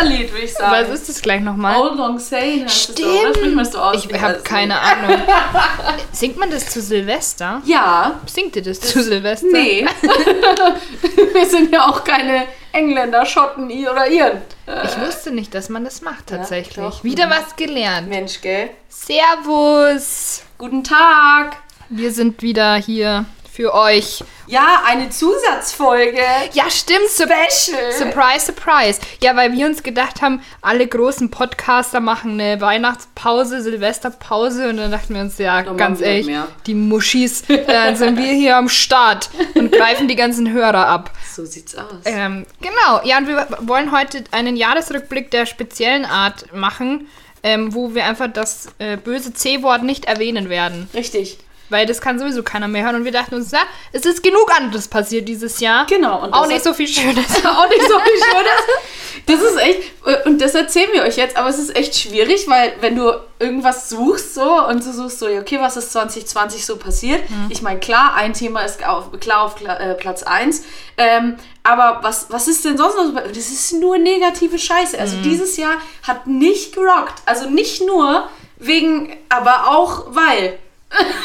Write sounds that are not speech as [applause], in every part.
ja, Silvesterlied, würde ich sagen. Was ist das gleich nochmal? Old Long Saying heißt es doch, oder? Stimmt. Sprich mal so aus. Ich habe das keine. Ahnung. [laughs] Singt man das zu Silvester? Ja, Singt ihr das zu Silvester? nee. [laughs] Wir sind ja auch keine Engländer, Schotten oder Iren. Ich wusste nicht, dass man das macht tatsächlich. doch. Wieder Mhm. was gelernt. Mensch, gell? Servus. Guten Tag. Wir sind wieder hier für euch. Ja, eine Zusatzfolge. Ja, stimmt. Special. surprise, surprise. Ja, weil wir uns gedacht haben, alle großen Podcaster machen eine Weihnachtspause, Silvesterpause und dann dachten wir uns, ja, Dann ganz ehrlich, die Muschis, dann sind wir hier am Start und [laughs] greifen die ganzen Hörer ab. So sieht's aus. Ähm, genau, ja, und wir wollen heute einen Jahresrückblick der speziellen Art machen, ähm, wo wir einfach das äh, böse C-Wort nicht erwähnen werden. Richtig. Weil das kann sowieso keiner mehr hören. Und wir dachten uns, na, es ist genug anderes passiert dieses Jahr. Genau, und Auch nicht so viel Schönes. [laughs] auch nicht so viel [laughs] Schönes. Das ist echt, äh, und das erzählen wir euch jetzt, aber es ist echt schwierig, weil wenn du irgendwas suchst so und du suchst so, ja, okay, was ist 2020 so passiert? Ich meine, klar, ein Thema ist auf, klar auf äh, Platz 1, ähm, aber was, was ist denn sonst noch so? Das ist nur negative Scheiße. Also dieses Jahr hat nicht gerockt. Also nicht nur wegen, aber auch weil.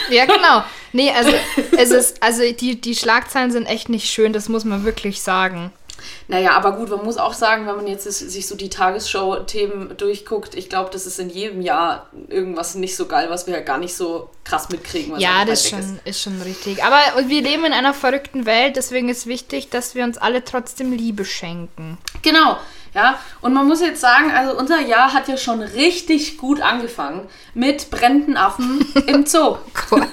Ja, genau. Nee, also es ist, also die, die Schlagzeilen sind echt nicht schön, das muss man wirklich sagen. Naja, aber gut, man muss auch sagen, wenn man jetzt sich so die Tagesschau-Themen durchguckt, ich glaube, das ist in jedem Jahr irgendwas nicht so geil, was wir ja gar nicht so krass mitkriegen. Ja, das ist schon, ist schon richtig. Aber wir leben in einer verrückten Welt, deswegen ist wichtig, dass wir uns alle trotzdem Liebe schenken. Genau, ja. Und man muss jetzt sagen, also unser Jahr hat ja schon richtig gut angefangen mit brennenden Affen im Zoo. [laughs] Gott.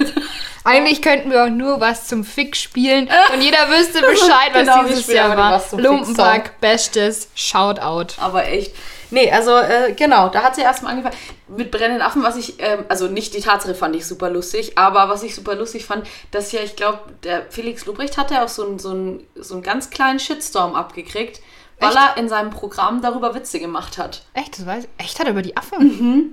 Eigentlich könnten wir auch nur was zum Fick spielen und jeder wüsste [laughs] Bescheid, was Genau, dieses Jahr war. Lumpenpack, Bestes, Shoutout. Aber echt. Nee, also äh, genau, da hat sie erstmal angefangen mit brennenden Affen, was ich, ähm, also nicht die Tatsache fand ich super lustig, aber was ich super lustig fand, dass ja, ich glaube, der Felix Lubrecht hat ja auch so einen so einen- so einen ganz kleinen Shitstorm abgekriegt, weil Echt? er in seinem Programm darüber Witze gemacht hat. Echt, das weiß ich. Echt hat er über die Affen? Mhm.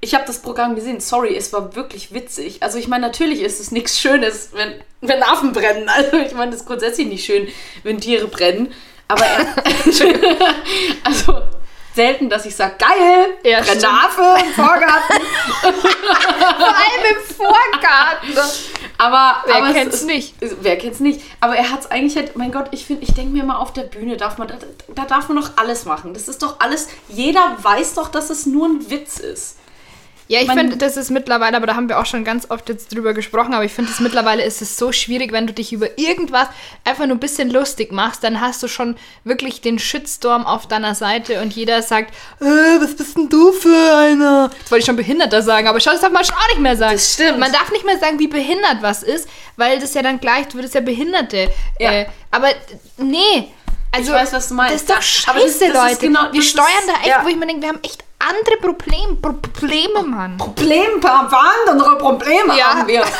Ich habe das Programm gesehen, sorry, es war wirklich witzig. Also ich meine, natürlich ist es nichts Schönes, wenn, wenn Affen brennen. [laughs] Also ich meine, das ist grundsätzlich nicht schön, wenn Tiere brennen. Aber er, [laughs] [laughs] also selten, dass ich sage, geil, Ja, [laughs] im Vorgarten. Vor allem im Vorgarten. Aber, Wer aber es kennt's ist- nicht? Wer kennt's nicht? Aber er hat es eigentlich halt, mein Gott, ich finde, ich denke mir mal auf der Bühne darf man, da, da darf man doch alles machen. Das ist doch alles, jeder weiß doch, dass es nur ein Witz ist. Ja, ich finde, das ist mittlerweile, aber da haben wir auch schon ganz oft jetzt drüber gesprochen, aber ich finde, es mittlerweile ist es so schwierig, wenn du dich über irgendwas einfach nur ein bisschen lustig machst, dann hast du schon wirklich den Shitstorm auf deiner Seite und jeder sagt, äh, was bist denn du für einer? Jetzt wollte ich schon Behinderter sagen, aber schau, das darf man schon auch nicht mehr sagen. Das stimmt. Man darf nicht mehr sagen, wie behindert was ist, weil das ja dann gleich, du würdest ja Behinderte. Ja. Äh, aber nee. Also, Ich weiß, was du meinst. Das ist doch scheiße, das- das Leute. genau- wir steuern da echt, ja. wo ich mir denke, wir haben echt andere Problem, Pro Probleme, Mann. Problem, andere Probleme Ja. haben wir. [laughs]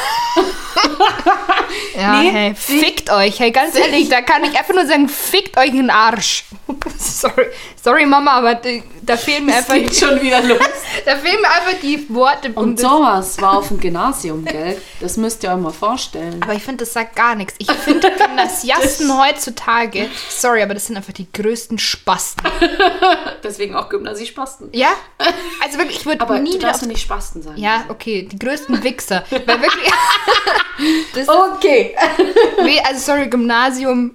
Ja, Nee, hey, fickt euch. Hey, ganz ehrlich, da kann ich einfach nur sagen, fickt euch in den Arsch. [laughs] sorry, sorry Mama, aber da, da fehlen mir einfach, geht schon wieder los. [laughs] da fehlen mir einfach die Worte. um Und das- sowas war auf dem Gymnasium, gell? Das müsst ihr euch mal vorstellen. Aber ich finde, das sagt gar nichts. Ich finde Gymnasiasten heutzutage, sorry, aber das sind einfach die größten Spasten. Deswegen auch Gymnasiespasten. Ja? Also wirklich, ich würde Aber nie du darfst nicht Spasten sagen. ja, okay, die größten Wichser. Weil wirklich. [laughs] [laughs] das Okay. ist, nee, also sorry, Gymnasium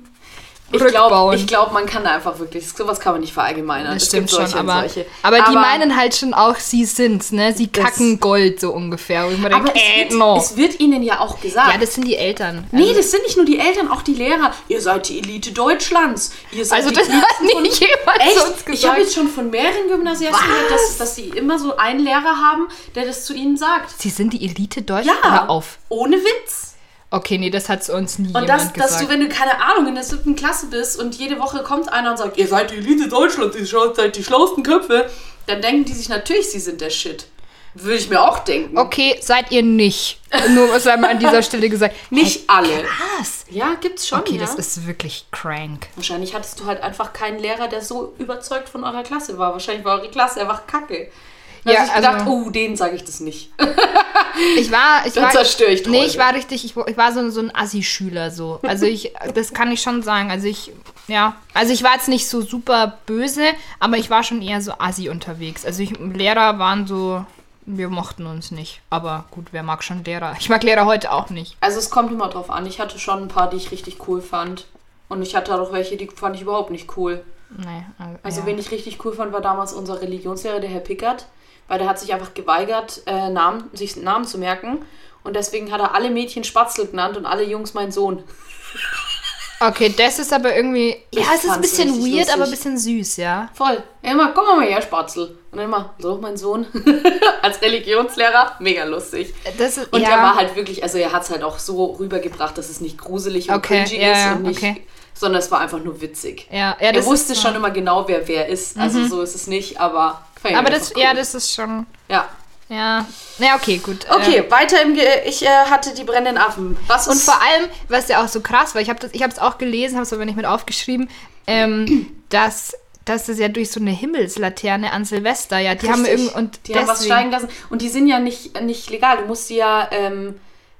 Ich glaube, glaub, man kann da einfach wirklich, sowas kann man nicht verallgemeinern. Das Es stimmt gibt schon, aber, solche. aber die meinen halt schon auch, sie sind's, ne? Sie kacken Gold so ungefähr. Aber denke, es, äh, wird, no. es wird ihnen ja auch gesagt. Ja, das sind die Eltern. nee, das sind nicht nur die Eltern, auch die Lehrer. Ihr seid die Elite Deutschlands. Ihr seid also das hat nicht jemand Echt? zu uns Ich habe gesagt. jetzt schon von mehreren Gymnasiasten gehört, dass, dass sie immer so einen Lehrer haben, der das zu ihnen sagt. Sie sind die Elite Deutsch? Ja, Hör auf. ohne Witz. Okay, nee, das hat zu uns nie Und das, dass du, wenn du, keine Ahnung, in der siebten Klasse bist und jede Woche kommt einer und sagt, ihr seid die Elite Deutschlands, ihr seid die schlauesten Köpfe, dann denken die sich natürlich, sie sind der Shit. Würde ich mir auch denken. okay, seid ihr nicht. Nur was einmal an dieser [laughs] Stelle gesagt. Nicht Hey, alle. krass. Ja, gibt's schon, Okay, ja. das ist wirklich crank. Wahrscheinlich hattest du halt einfach keinen Lehrer, der so überzeugt von eurer Klasse war. Wahrscheinlich war eure Klasse einfach kacke. Da Ja, ich gedacht, also- oh, denen sage ich das nicht. [laughs] Ich war, ich war, zerstöre ich Nee, ich war richtig, ich, ich war so, so ein Assi-Schüler so. Also ich, das kann ich schon sagen. Also ich ja. Also ich war jetzt nicht so super böse, aber ich war schon eher so assi unterwegs. Also ich, Lehrer waren so, wir mochten uns nicht. Aber gut, wer mag schon Lehrer? Ich mag Lehrer heute auch nicht. Also es kommt immer drauf an. Ich hatte schon ein paar, die ich richtig cool fand. Und ich hatte auch welche, die fand ich überhaupt nicht cool. Nee, Also ja. wen ich richtig cool fand, war damals unser Religionslehrer, der Herr Pickert. Weil der hat sich einfach geweigert, äh, Namen, sich Namen zu merken. Und deswegen hat er alle Mädchen Spatzel genannt und alle Jungs mein Sohn. Okay, das ist aber irgendwie. Ich ja, es ist ein bisschen weird, aber ein lustig. bisschen süß, ja. Voll. Ja, immer, komm mal her, Spatzel. Und dann immer, so, mein Sohn. [laughs] Als Religionslehrer, mega lustig. Das ist, Und ja, er war halt wirklich, also er hat es halt auch so rübergebracht, dass es nicht gruselig und Okay, cringy ja, ist und nicht, okay. sondern es war einfach nur witzig. Ja, ja, er das wusste schon immer genau, wer wer ist. Also so ist es nicht, aber Aber das, ja, das ist schon. Ja. Ja. Na, okay, gut. Okay, Äh, weiter im Ge ich äh, hatte die brennenden Affen. Was und ist vor allem, was ja auch so krass war, ich habe es auch gelesen, habe es aber nicht mit aufgeschrieben, ähm, [clears throat] dass, dass es ja durch so eine Himmelslaterne an Silvester, ja, die haben irgend und die haben was steigen lassen und die sind ja nicht, nicht legal. Du musst sie ja, ähm,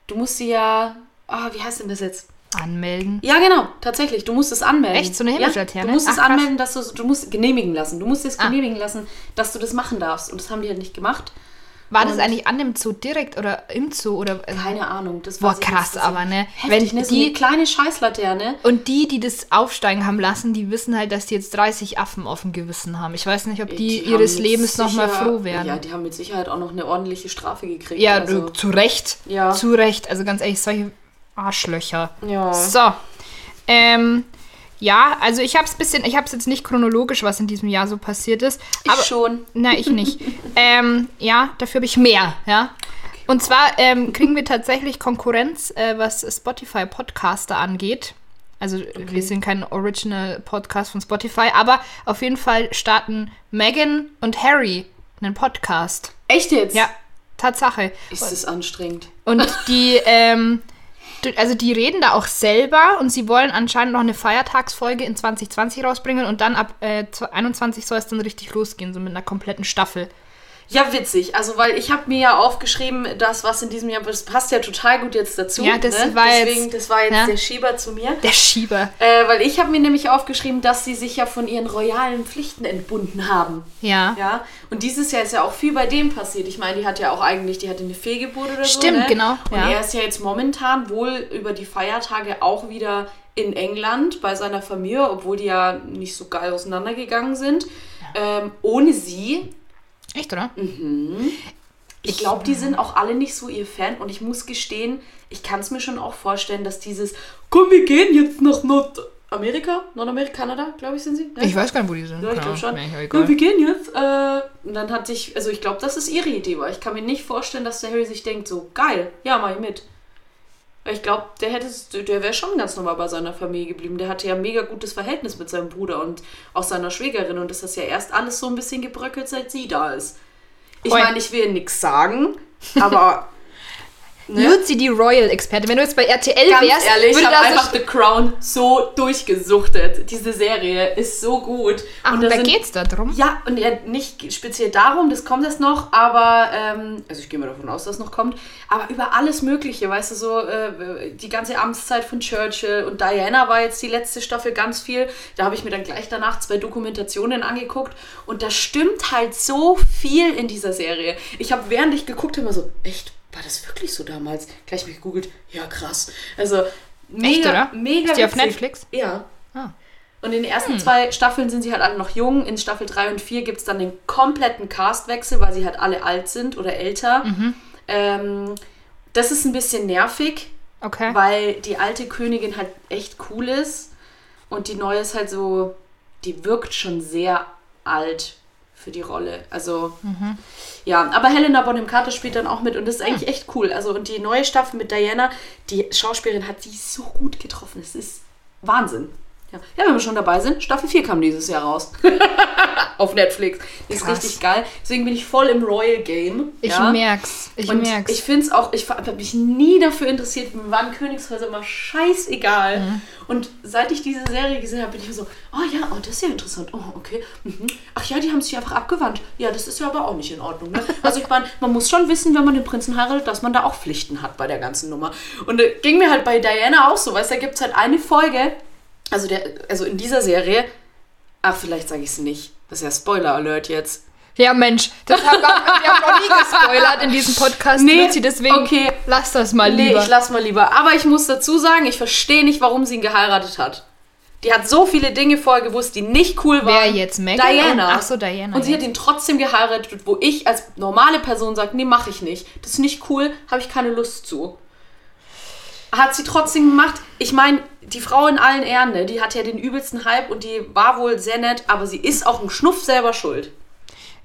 du musst sie ja, ah, wie heißt denn das jetzt? Anmelden. Ja, genau, tatsächlich. Du musst es anmelden. Echt? So eine Ja, Himmelslaterne? du musst es Ach, krass. anmelden, dass du du musst genehmigen lassen. Du musst es Ah. genehmigen lassen, dass du das machen darfst. Und das haben die halt nicht gemacht. War das Und- eigentlich an dem Zoo direkt oder im Zoo oder äh, Keine Ahnung. Das ich krass nicht. Das aber, ne? Heftig, Wenn ne? So die- kleine Scheißlaterne. und die, die das aufsteigen haben lassen, die wissen halt, dass die jetzt 30 Affen auf dem Gewissen haben. Ich weiß nicht, ob die, haben ihres Lebens noch mal sicher- froh werden. Ja, die haben mit Sicherheit auch noch eine ordentliche Strafe gekriegt. Ja, also, zu Recht. Ja. Zu Recht. Also ganz ehrlich, solche Arschlöcher. Ja. So. Ähm, ja, also ich habe es bisschen, ich habe es jetzt nicht chronologisch, was in diesem Jahr so passiert ist. ich aber, schon. Na, ich nicht. [laughs] ähm, ja, dafür habe ich mehr, ja. Und zwar ähm, kriegen wir tatsächlich Konkurrenz, äh, was Spotify Podcaster angeht. Also wir sind kein Original Podcast von Spotify, aber auf jeden Fall starten Megan und Harry einen Podcast. Echt jetzt? Ja, Tatsache. Ist es anstrengend. Und die, ähm, [laughs] also die reden da auch selber und sie wollen anscheinend noch eine Feiertagsfolge in 2020 rausbringen und dann ab äh, 21 soll es dann richtig losgehen, so mit einer kompletten Staffel. Ja, witzig. Also, weil ich habe mir ja aufgeschrieben, das, was in diesem Jahr, das passt ja total gut jetzt dazu. Ja, das ne? war Deswegen, jetzt- das war jetzt ja. der Schieber zu mir. Der Schieber. Äh, weil ich habe mir nämlich aufgeschrieben, dass sie sich ja von ihren royalen Pflichten entbunden haben. Ja. Ja, und dieses Jahr ist ja auch viel bei dem passiert. Ich meine, die hat ja auch eigentlich, die hatte eine Fehlgeburt oder so. Stimmt, ne? genau, Und ja. er ist ja jetzt momentan wohl über die Feiertage auch wieder in England bei seiner Familie, obwohl die ja nicht so geil auseinandergegangen sind. Ähm, ohne sie. Echt, oder? Ich glaube, die sind auch alle nicht so ihr Fan. Und ich muss gestehen, ich kann es mir schon auch vorstellen, dass dieses, komm, wir gehen jetzt nach Nordamerika, Nordamerika, Kanada, glaube ich, sind sie. Ne? Ich weiß gar nicht, wo die sind. Ja, ich glaube schon. Ja, Ja, egal. wir gehen jetzt. Äh, und dann hatte ich, also ich glaube, dass es ihre Idee war. Ich kann mir nicht vorstellen, dass der Harry sich denkt, so geil, ja, mach ich mit. Weil Ich glaube, der hätte, der wäre schon ganz normal bei seiner Familie geblieben. Der hatte ja ein mega gutes Verhältnis mit seinem Bruder und auch seiner Schwägerin. Und das ist ja erst alles so ein bisschen gebröckelt, seit sie da ist. Ich meine, ich will nichts sagen, aber [laughs] Ne? Luzi, die Royal-Experte. Wenn du jetzt bei RTL ganz wärst, ehrlich, ich würde habe da einfach. The Crown so durchgesuchtet. Diese Serie ist so gut. Ach, und da sind geht's da drum? Ja, und ja, nicht speziell darum, das kommt jetzt noch, aber, ähm, also ich gehe mal davon aus, dass es noch kommt, aber über alles Mögliche, weißt du, so äh, die ganze Amtszeit von Churchill und Diana war jetzt die letzte Staffel ganz viel. Da habe ich mir dann gleich danach zwei Dokumentationen angeguckt und da stimmt halt so viel in dieser Serie. Ich habe, während ich geguckt habe, immer so, echt, war das wirklich so damals? Gleich mich gegoogelt, ja krass. Also, mega, oder? mega Ist die auf. Netflix? Ja. Ah. Und in den ersten zwei Staffeln sind sie halt alle noch jung. In Staffel 3 und 4 gibt es dann den kompletten Castwechsel, weil sie halt alle alt sind oder älter. Ähm, das ist ein bisschen nervig, Okay. weil die alte Königin halt echt cool ist. Und die neue ist halt so, die wirkt schon sehr alt für die Rolle. Also, ja, aber Helena Bonham Carter spielt dann auch mit und das ist eigentlich echt cool. Also, und die neue Staffel mit Diana, die Schauspielerin hat die so gut getroffen. Es ist Wahnsinn. Ja. ja, wenn wir schon dabei sind, Staffel 4 kam dieses Jahr raus. [laughs] Auf Netflix. Ist Krass. richtig geil. Deswegen bin ich voll im Royal Game. Ich ja. merk's. Ich Und merk's. ich finde es auch, ich habe mich nie dafür interessiert, mir waren Königshäuser immer scheißegal. Mhm. Und seit ich diese Serie gesehen habe, bin ich so, oh ja, oh, das ist ja interessant. Oh, okay. Mhm. Ach ja, die haben sich einfach abgewandt. Ja, das ist ja aber auch nicht in Ordnung. Ne? [laughs] Also ich meine, man muss schon wissen, wenn man den Prinzen heiratet, dass man da auch Pflichten hat bei der ganzen Nummer. Und äh, ging mir halt bei Diana auch so, weißt du, da gibt es halt eine Folge, also, der, also in dieser Serie, ach, vielleicht sage ich es nicht. Das ist ja Spoiler-Alert jetzt. Ja, Mensch, das haben wir, wir haben noch nie gespoilert in diesem Podcast, Nee, Luzi, deswegen okay. lass das mal Nee, lieber. ich lass mal lieber. Aber ich muss dazu sagen, ich verstehe nicht, warum sie ihn geheiratet hat. Die hat so viele Dinge vorher gewusst, die nicht cool waren. Wer jetzt, Megan? Diana. Ach so, Diana, Und sie ja. hat ihn trotzdem geheiratet, wo ich als normale Person sage, nee, mache ich nicht. Das ist nicht cool, habe ich keine Lust zu. Hat sie trotzdem gemacht. Ich meine, die Frau in allen Ehren, ne, die hat ja den übelsten Hype und die war wohl sehr nett, aber sie ist auch im Schnuff selber schuld.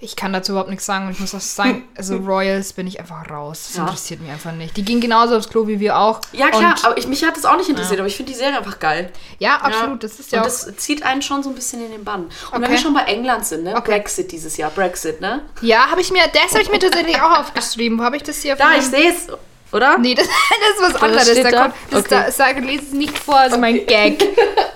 Ich kann dazu überhaupt nichts sagen und ich muss auch sagen, [laughs] also Royals bin ich einfach raus. Das Ja. interessiert mich einfach nicht. Die gingen genauso aufs Klo wie wir auch. Ja, klar, aber ich, mich hat das auch nicht interessiert, aber ich finde die Serie einfach geil. ja, absolut. Das ist ja und das zieht einen schon so ein bisschen in den Bann. Und wenn Okay. wir schon bei England sind, ne? Okay. Brexit dieses Jahr, Brexit, ne? ja, habe ich mir, das habe ich mir tatsächlich auch aufgeschrieben. Wo habe ich das hier? auf Da, ich sehe es, oder? Nee, das, [laughs] das ist was anderes. Da da? kommt, das Okay. da, sag, lese es nicht vor, [laughs] das ist mein Gag.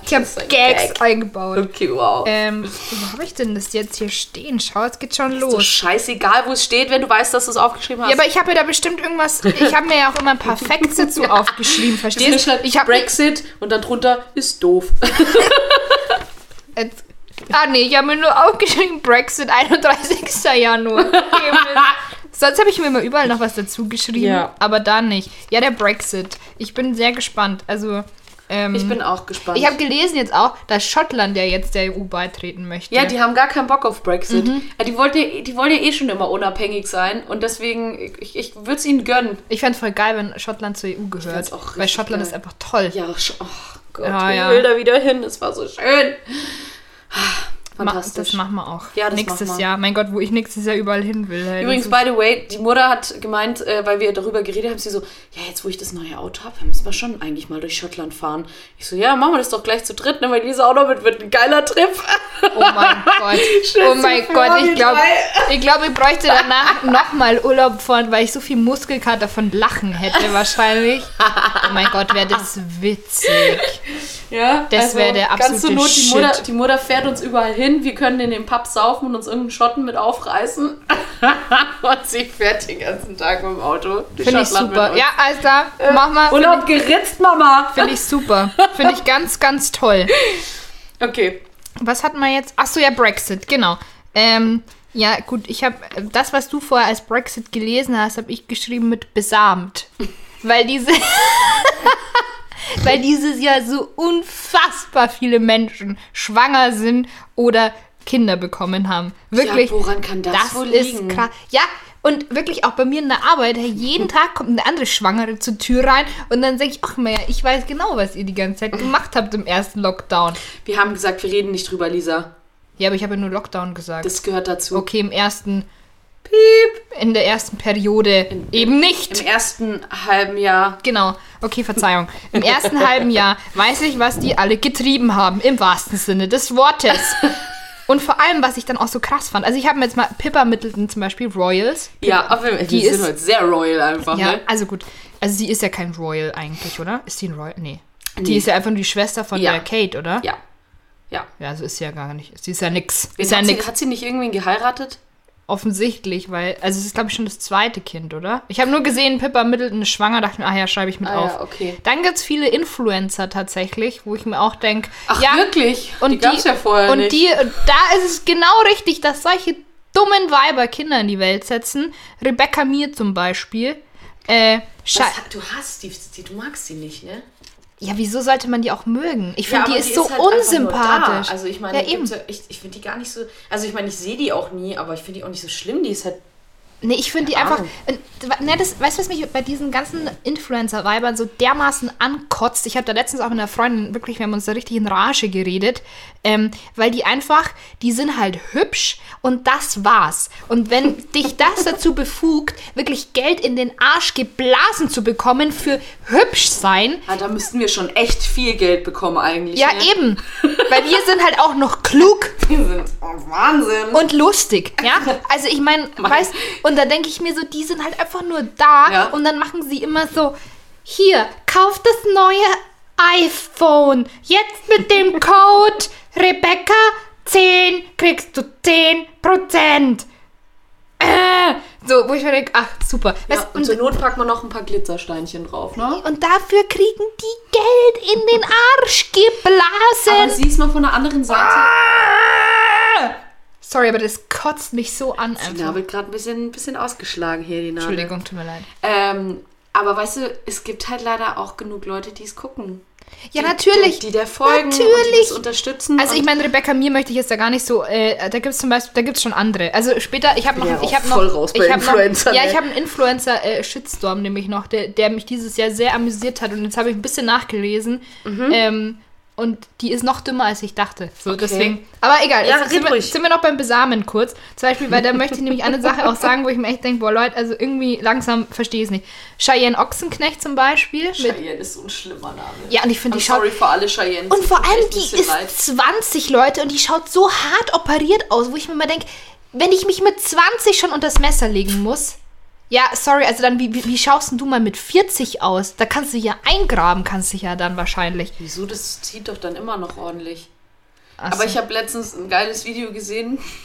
Ich habe ist ein Gags Gag. eingebaut. Okay, wow. Ähm, wo habe ich denn das jetzt hier stehen? Schau, es geht schon los. scheißegal, wo es steht, wenn du weißt, dass du es aufgeschrieben hast. Ja, aber ich habe mir da bestimmt irgendwas. Ich habe mir ja auch immer ein paar Facts dazu [laughs] aufgeschrieben, ist verstehst du? Ich habe Brexit und dann drunter ist doof. Ah, nee, ich habe mir nur aufgeschrieben, Brexit, 31. Januar. Sonst habe ich mir immer überall noch was dazu geschrieben, Ja. aber da nicht. Ja, der Brexit. Ich bin sehr gespannt. Also, ähm, Ich bin auch gespannt. ich habe gelesen jetzt auch, dass Schottland ja jetzt der EU beitreten möchte. ja, die haben gar keinen Bock auf Brexit. Mhm. Ja, Die, wollten, ja- die wollen ja eh schon immer unabhängig sein und deswegen, ich, ich würde es ihnen gönnen. Ich fänd's voll geil, wenn Schottland zur EU gehört. auch weil Schottland geil. ist einfach toll. Ja, oh Gott, Ja, ich ja. will da wieder hin. Es war so schön. Ma- Fantastisch. Das machen wir auch. Ja, das nächstes. Jahr. Mein Gott, wo ich nächstes Jahr überall hin will. Hey, Übrigens, by the way, die Mutter hat gemeint, äh, weil wir darüber geredet haben, sie so, ja, jetzt wo ich das neue Auto habe, müssen wir schon eigentlich mal durch Schottland fahren. Ich so, ja, machen wir das doch gleich zu dritt, ne, weil Lisa auch noch mit wird. Ein geiler Trip. oh mein [laughs] Gott. Oh mein Gott, ich glaube, ich, glaub, ich bräuchte danach [laughs] nochmal Urlaub von, weil ich so viel Muskelkater von Lachen hätte [laughs] wahrscheinlich. Oh mein Gott, wäre das witzig. Ja, Das wär der Ganz zur absolute Not, die Mutter, Shit. die Mutter fährt uns überall hin. Wir können in den Pub saufen und uns irgendeinen Schotten mit aufreißen. [laughs] und sie fährt den ganzen Tag mit dem Auto. Finde ich super. Ja, alles klar. Mach mal. Finde Urlaub geritzt, Mama. ich, find ich super. Finde ich ganz, ganz toll. [laughs] Okay. Was hatten wir jetzt? Achso, ja, Brexit, genau. Ähm, ja, gut, ich habe das, was du vorher als Brexit gelesen hast, habe ich geschrieben mit besamt. Weil diese. [laughs] weil dieses Jahr so unfassbar viele Menschen schwanger sind oder Kinder bekommen haben. Wirklich. Ja, woran kann das, das wohl ist liegen? krass. Ja, und wirklich auch bei mir in der Arbeit, jeden Tag kommt eine andere Schwangere zur Tür rein und dann sage ich, ach Maya, ich weiß genau, was ihr die ganze Zeit gemacht habt im ersten Lockdown. Wir haben gesagt, wir reden nicht drüber, Lisa. Ja, aber ich habe ja nur Lockdown gesagt. Das gehört dazu. Okay, im ersten Piep, in der ersten Periode eben nicht. Im ersten halben Jahr. Genau. Okay, Verzeihung. Im ersten halben Jahr weiß ich, was die alle getrieben haben, im wahrsten Sinne des Wortes. [laughs] Und vor allem, was ich dann auch so krass fand. Also ich habe mir jetzt mal Pippa Middleton zum Beispiel, Royals. Ja, aber wir Die sind ist- heute sehr royal einfach, Ja, ne? also gut. Also sie ist ja kein Royal eigentlich, oder? Ist sie ein Royal? Nee. Nee. Die ist ja einfach nur die Schwester von Ja. der Kate, oder? Ja. Ja. Ja, so ist sie ja gar nicht. Sie ist ja nix. Ist ja hat, nix. sie, hat sie nicht irgendwen geheiratet? Offensichtlich, weil, also es ist, glaube ich, schon das zweite Kind, oder? Ich habe nur gesehen, Pippa Middleton ist schwanger, dachte mir, ah ja, schreibe ich mit Ah auf. ja, okay. Dann gibt es viele Influencer tatsächlich, wo ich mir auch denke, Ach, ja, wirklich? und die gab's ja vorher und nicht. die, da ist es genau richtig, dass solche dummen Weiber Kinder in die Welt setzen. Rebecca Mir zum Beispiel. Äh, Was, du hast die, du magst die nicht, ne? Ja, wieso sollte man die auch mögen? Ich finde, aber die ist so halt einfach nur unsympathisch. Also ich meine, ja, eben. ja, ich, ich finde die gar nicht so. Also ich meine, ich sehe die auch nie, aber ich finde die auch nicht so schlimm. Die ist halt. Nee, ich finde die einfach. Ne, das, weißt du, was mich bei diesen ganzen Influencer-Weibern so dermaßen ankotzt? Ich habe da letztens auch mit einer Freundin, wirklich, wir haben uns da richtig in Rage geredet, ähm, weil die einfach, die sind halt hübsch und das war's. Und wenn dich das dazu befugt, wirklich Geld in den Arsch geblasen zu bekommen für hübsch sein, Ah, da müssten wir schon echt viel Geld bekommen eigentlich. ja ne? eben. [laughs] Weil wir sind halt auch noch klug Wir sind oh, Wahnsinn. und lustig, ja? [laughs] Also ich meine, weißt, und da denke ich mir so, die sind halt einfach nur da Ja. und dann machen sie immer so, hier, kauf das neue iPhone, jetzt mit dem [laughs] Code Rebecca 10 kriegst du 10 Prozent. Äh, so, wo ich mir denke, ach, super. Ja, Weißt, und zur Not packt man noch ein paar Glitzersteinchen drauf, ne? und dafür kriegen die Geld in den Arsch Aber geblasen. siehst mal von der anderen Seite. Ah! Sorry, aber das kotzt mich so an Die einfach. Nabel gerade ein bisschen, ein bisschen ausgeschlagen hier, die Nabel. Entschuldigung, tut mir leid. Ähm, aber weißt du, es gibt halt leider auch genug Leute, die es gucken. Ja, Die- natürlich. Die, die der folgen und die Natürlich. das unterstützen. Also ich meine, Rebecca Mir möchte ich jetzt da gar nicht so, äh, da gibt es zum Beispiel, da gibt es schon andere. Also später, ich habe noch, ja ich habe noch, voll raus ich habe noch, ja, ich habe einen Influencer-Shitstorm nämlich noch, der, der mich dieses Jahr sehr amüsiert hat und jetzt habe ich ein bisschen nachgelesen ähm, und die ist noch dümmer, als ich dachte. So, Okay. deswegen, aber egal, Ja, jetzt sind, wir, sind wir noch beim Besamen kurz. Zum Beispiel, weil da möchte ich nämlich eine Sache auch sagen, wo ich mir echt denke, boah Leute, also irgendwie langsam verstehe ich es nicht. Cheyenne Ochsenknecht zum Beispiel. Cheyenne ist so ein schlimmer Name. ja, und ich finde, die schaut sorry für alle Cheyenne. und vor allem, die ist 20 Leute und die schaut so hart operiert aus, wo ich mir mal denke, wenn ich mich mit 20 schon unter das Messer legen muss, ja, sorry, also dann, wie, wie, schaust denn du mal mit 40 aus? Da kannst du ja eingraben, kannst du ja dann wahrscheinlich. Wieso? Das zieht doch dann immer noch ordentlich. Ach Aber so. ich habe letztens ein geiles Video gesehen, [laughs]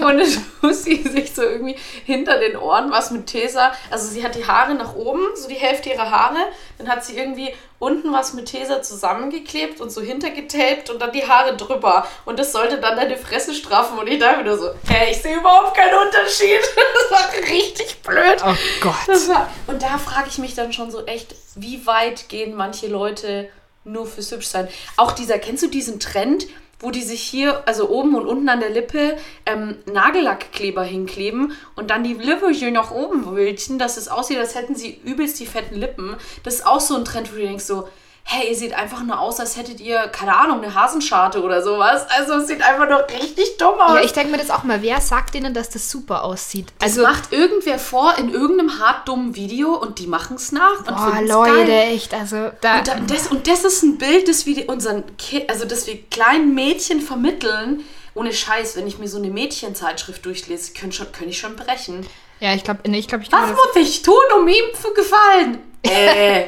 wo eine Lucy sich so irgendwie hinter den Ohren was mit Tesa, also sie hat die Haare nach oben, so die Hälfte ihrer Haare, dann hat sie irgendwie unten was mit Tesa zusammengeklebt und so hintergetaped und dann die Haare drüber. Und das sollte dann deine Fresse straffen. Und ich dachte mir so, hä, ich sehe überhaupt keinen Unterschied. [laughs] Das war richtig blöd. Oh Gott. War, und da frage ich mich dann schon so echt, wie weit gehen manche Leute nur fürs Hübschsein? Auch dieser, kennst du diesen Trend, wo die sich hier, also oben und unten an der Lippe, ähm, Nagellackkleber hinkleben und dann die Lippe hier nach oben wülchen, dass es aussieht, als hätten sie übelst die fetten Lippen. Das ist auch so ein Trend, wo du denkst so, hey, ihr seht einfach nur aus, als hättet ihr, keine Ahnung, eine Hasenscharte oder sowas. Also es sieht einfach nur richtig dumm aus. Ja, ich denke mir das auch mal. Wer sagt denen, dass das super aussieht? Also Also, macht irgendwer vor in irgendeinem hart dummen Video und die machen es nach und boah, Leute, geil. echt, also da. Und, da, das, und das ist ein Bild, das wir unseren Ki also das wir kleinen Mädchen vermitteln. Ohne Scheiß, wenn ich mir so eine Mädchenzeitschrift durchlese, kann, schon, kann ich schon brechen. ja, ich glaube, nee, ich glaube, ich Was kann mir muss ich tun, um ihm zu gefallen? [laughs] Äh,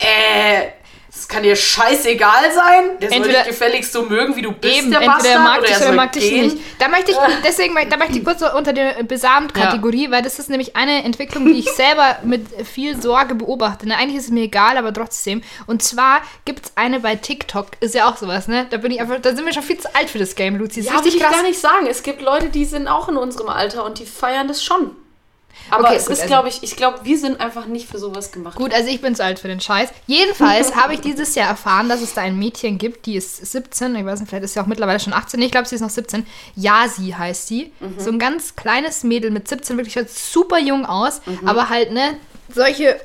äh, das kann dir scheißegal sein. Der soll Entweder- dich gefälligst so mögen, wie du bist, Eben, der entweder Bastard, er mag oder dich er oder mag dich nicht. Da möchte ich, [laughs] deswegen, da möchte ich kurz unter der Besamt-Kategorie, weil das ist nämlich eine Entwicklung, die ich selber mit viel Sorge beobachte. Ne? Eigentlich ist es mir egal, aber trotzdem. Und zwar gibt es eine bei TikTok, ist ja auch sowas, ne? Da bin ich einfach, da sind wir schon viel zu alt für das Game, Luzi. Das Ja, will richtig ich krass. gar nicht sagen. Es gibt Leute, die sind auch in unserem Alter und die feiern das schon. Aber Okay, es gut, ist, also- glaube ich, ich glaube, wir sind einfach nicht für sowas gemacht. Gut, also ich bin zu alt für den Scheiß. Jedenfalls habe ich dieses Jahr erfahren, dass es da ein Mädchen gibt, die ist 17, ich weiß nicht, vielleicht ist sie auch mittlerweile schon 18, nee, ich glaube, sie ist noch 17. Yasi heißt sie. Mhm. So ein ganz kleines Mädel mit 17, wirklich schaut super jung aus, Mhm. aber halt, ne, solche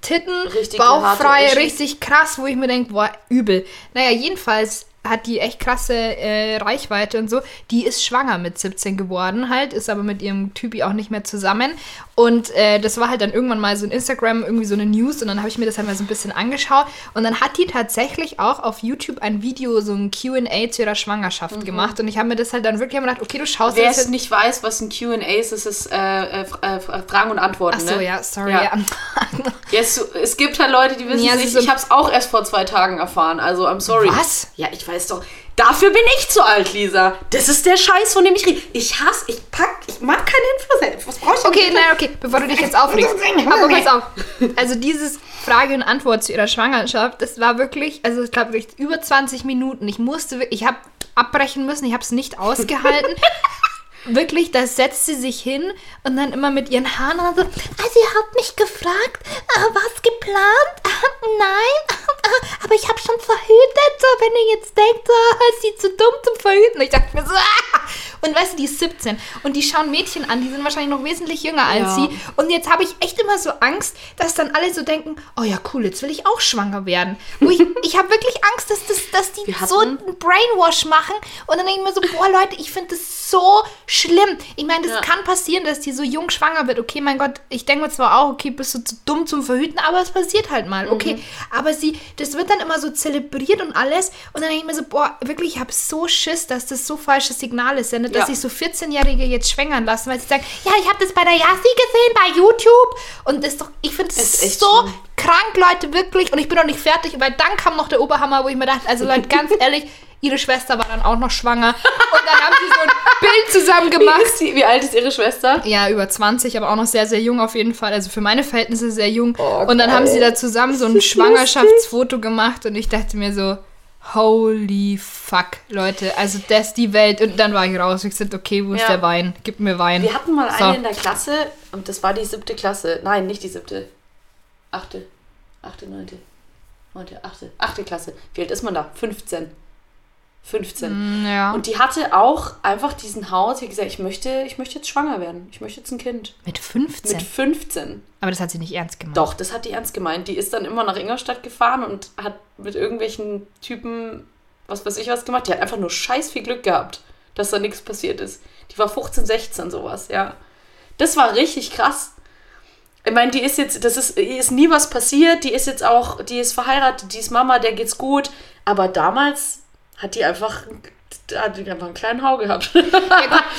Titten, Richtig bauchfrei, richtig krass, wo ich mir denke, boah, übel. Naja, jedenfalls hat die echt krasse äh, Reichweite und so. Die ist schwanger mit 17 geworden halt, ist aber mit ihrem Typi auch nicht mehr zusammen. Und äh, das war halt dann irgendwann mal so in Instagram irgendwie so eine News und dann habe ich mir das halt mal so ein bisschen angeschaut. Und dann hat die tatsächlich auch auf YouTube ein Video, so ein QA zu ihrer Schwangerschaft gemacht. Und ich habe mir das halt dann wirklich gedacht, okay, du schaust Mhm. Wer es jetzt. nicht weiß, was ein QA ist, ist es äh, äh, äh, Fragen und Antworten. Ach so, ne? ja, sorry. Ja. Ja. [laughs] Es, es gibt halt Leute, die wissen Ja, es nicht. sind- Ich habe es auch erst vor zwei Tagen erfahren. Also, I'm sorry. Was? Ja, ich weiß doch. Dafür bin ich zu alt, Lisa. Das ist der Scheiß, von dem ich rede. Ich hasse, ich pack, ich mag keine Influencer. Was brauche ich denn? Okay, nein, okay, bevor du dich jetzt aufregst. [laughs] Aber pass auf. Also dieses Frage und Antwort zu ihrer Schwangerschaft, das war wirklich, also ich glaube wirklich über 20 Minuten. Ich musste, wirklich- ich habe abbrechen müssen, ich habe es nicht ausgehalten. [laughs] Wirklich, da setzt sie sich hin und dann immer mit ihren Haaren so, ah, sie hat mich gefragt, ah, was geplant? Ah, nein, ah, aber ich habe schon verhütet, so, wenn ihr jetzt denkt, ah, ist sie zu dumm zum Verhüten. Ich dachte mir so, [laughs] ah. Und weißt du, die ist 17 und die schauen Mädchen an, die sind wahrscheinlich noch wesentlich jünger als Ja. sie. Und jetzt habe ich echt immer so Angst, dass dann alle so denken, oh ja, cool, jetzt will ich auch schwanger werden. Wo ich, [laughs] ich habe wirklich Angst, dass, das, dass die so einen Brainwash machen und dann denke ich mir so, boah Leute, ich finde das so schlimm. Ich meine, das Ja. kann passieren, dass die so jung schwanger wird. Okay, mein Gott, ich denke mir zwar auch, okay, bist du zu dumm zum Verhüten, aber es passiert halt mal. Okay, Mhm. aber sie, das wird dann immer so zelebriert und alles und dann denke ich mir so, boah, wirklich, ich habe so Schiss, dass das so falsche Signale sendet, dass Ja. sich so 14-Jährige jetzt schwängern lassen, weil sie sagen, ja, ich habe das bei der Yassi gesehen, bei YouTube und das ist doch, ich finde echt so schlimm. krank, Leute, wirklich. Und ich bin noch nicht fertig, weil dann kam noch der Oberhammer, wo ich mir dachte, also Leute, [laughs] ganz ehrlich, ihre Schwester war dann auch noch schwanger. Und dann haben sie so ein [laughs] Bild zusammen Wie, gemacht. die, wie alt ist ihre Schwester? Ja, über 20, aber auch noch sehr, sehr jung auf jeden Fall. Also für meine Verhältnisse sehr jung. Oh, und dann haben geil. sie da zusammen so ein [laughs] Schwangerschaftsfoto gemacht und ich dachte mir so, holy fuck, Leute. Also das ist die Welt. Und dann war ich raus. Ich gesagt, okay, wo ist Ja. der Wein? Gib mir Wein. Wir hatten mal So. eine in der Klasse und das war die siebte Klasse. Nein, nicht die siebte. Achte. Achte, neunte. Neunte, achte. Achte Klasse. Wie alt ist man da? 15. 15. Mm, ja. Und die hatte auch einfach diesen Haus. Die hat gesagt, ich möchte, ich möchte jetzt schwanger werden. Ich möchte jetzt ein Kind. mit 15. Mit 15. aber das hat sie nicht ernst gemeint. Doch, das hat die ernst gemeint. Die ist dann immer nach Ingolstadt gefahren und hat mit irgendwelchen Typen, was weiß ich was gemacht. Die hat einfach nur scheiß viel Glück gehabt, dass da nichts passiert ist. Die war 15, 16, sowas, ja. Das war richtig krass. Ich meine, die ist jetzt, das ist, ist nie was passiert, die ist jetzt auch, die ist verheiratet, die ist Mama, der geht's gut. Aber damals hat die einfach, hat die einfach einen kleinen Hau gehabt. Ja,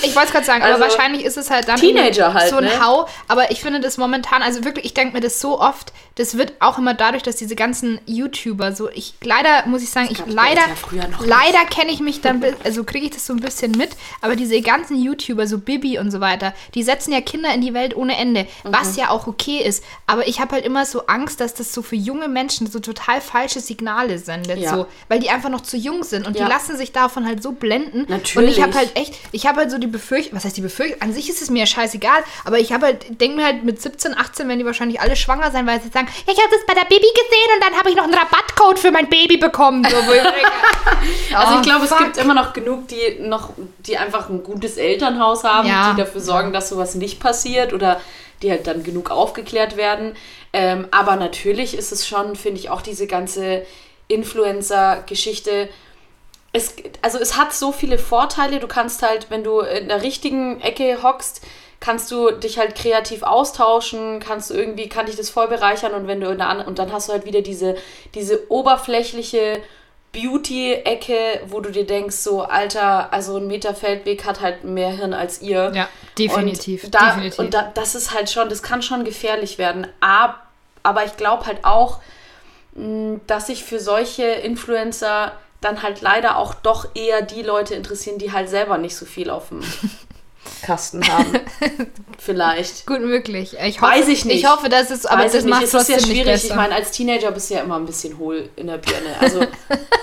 ich wollte es gerade sagen, aber Also, wahrscheinlich ist es halt dann Teenager halt, so ein ne? Hau. Aber ich finde das momentan, also wirklich, ich denke mir das so oft, das wird auch immer dadurch, dass diese ganzen YouTuber so, ich leider muss ich sagen, ich leider, ja leider kenne ich mich dann, also kriege ich das so ein bisschen mit, aber diese ganzen YouTuber, so Bibi und so weiter, die setzen ja Kinder in die Welt ohne Ende, was Mhm. ja auch okay ist. Aber ich habe halt immer so Angst, dass das so für junge Menschen so total falsche Signale sendet, Ja. so, weil die einfach noch zu jung sind und die lassen sich davon halt so blenden. Und Natürlich. ich habe halt echt, ich habe halt so die Befürchtung, was heißt die Befürchtung? An sich ist es mir ja scheißegal, aber ich habe halt, denke mir halt mit 17, 18 werden die wahrscheinlich alle schwanger sein, weil sie sagen, ja, ich habe das bei der Baby gesehen und dann habe ich noch einen Rabattcode für mein Baby bekommen. So, ich denke, [laughs] [laughs] Also oh, ich glaube, es gibt immer noch genug, die noch, die einfach ein gutes Elternhaus haben, Ja. die dafür sorgen, dass sowas nicht passiert oder die halt dann genug aufgeklärt werden. Ähm, aber natürlich ist es schon, finde ich, auch diese ganze Influencer-Geschichte. Es, also es hat so viele Vorteile. Du kannst halt, wenn du in der richtigen Ecke hockst, kannst du dich halt kreativ austauschen, kannst du irgendwie, kann dich das voll bereichern und wenn du in der anderen, und dann hast du halt wieder diese, diese oberflächliche Beauty-Ecke, wo du dir denkst, so, Alter, also ein Meter Feldweg hat halt mehr Hirn als ihr. Ja, definitiv. Und, da, definitiv. und da, das ist halt schon, das kann schon gefährlich werden. Ab, aber ich glaube halt auch, mh, dass sich für solche Influencer dann halt leider auch doch eher die Leute interessieren, die halt selber nicht so viel auf dem [laughs] Kasten haben. [laughs] Vielleicht. Gut möglich. Ich hoffe, Weiß ich nicht. Ich hoffe, dass es, aber Weiß das macht nicht. Es ist trotzdem ja schwierig. Ich meine, als Teenager bist du ja immer ein bisschen hohl in der Birne. Also,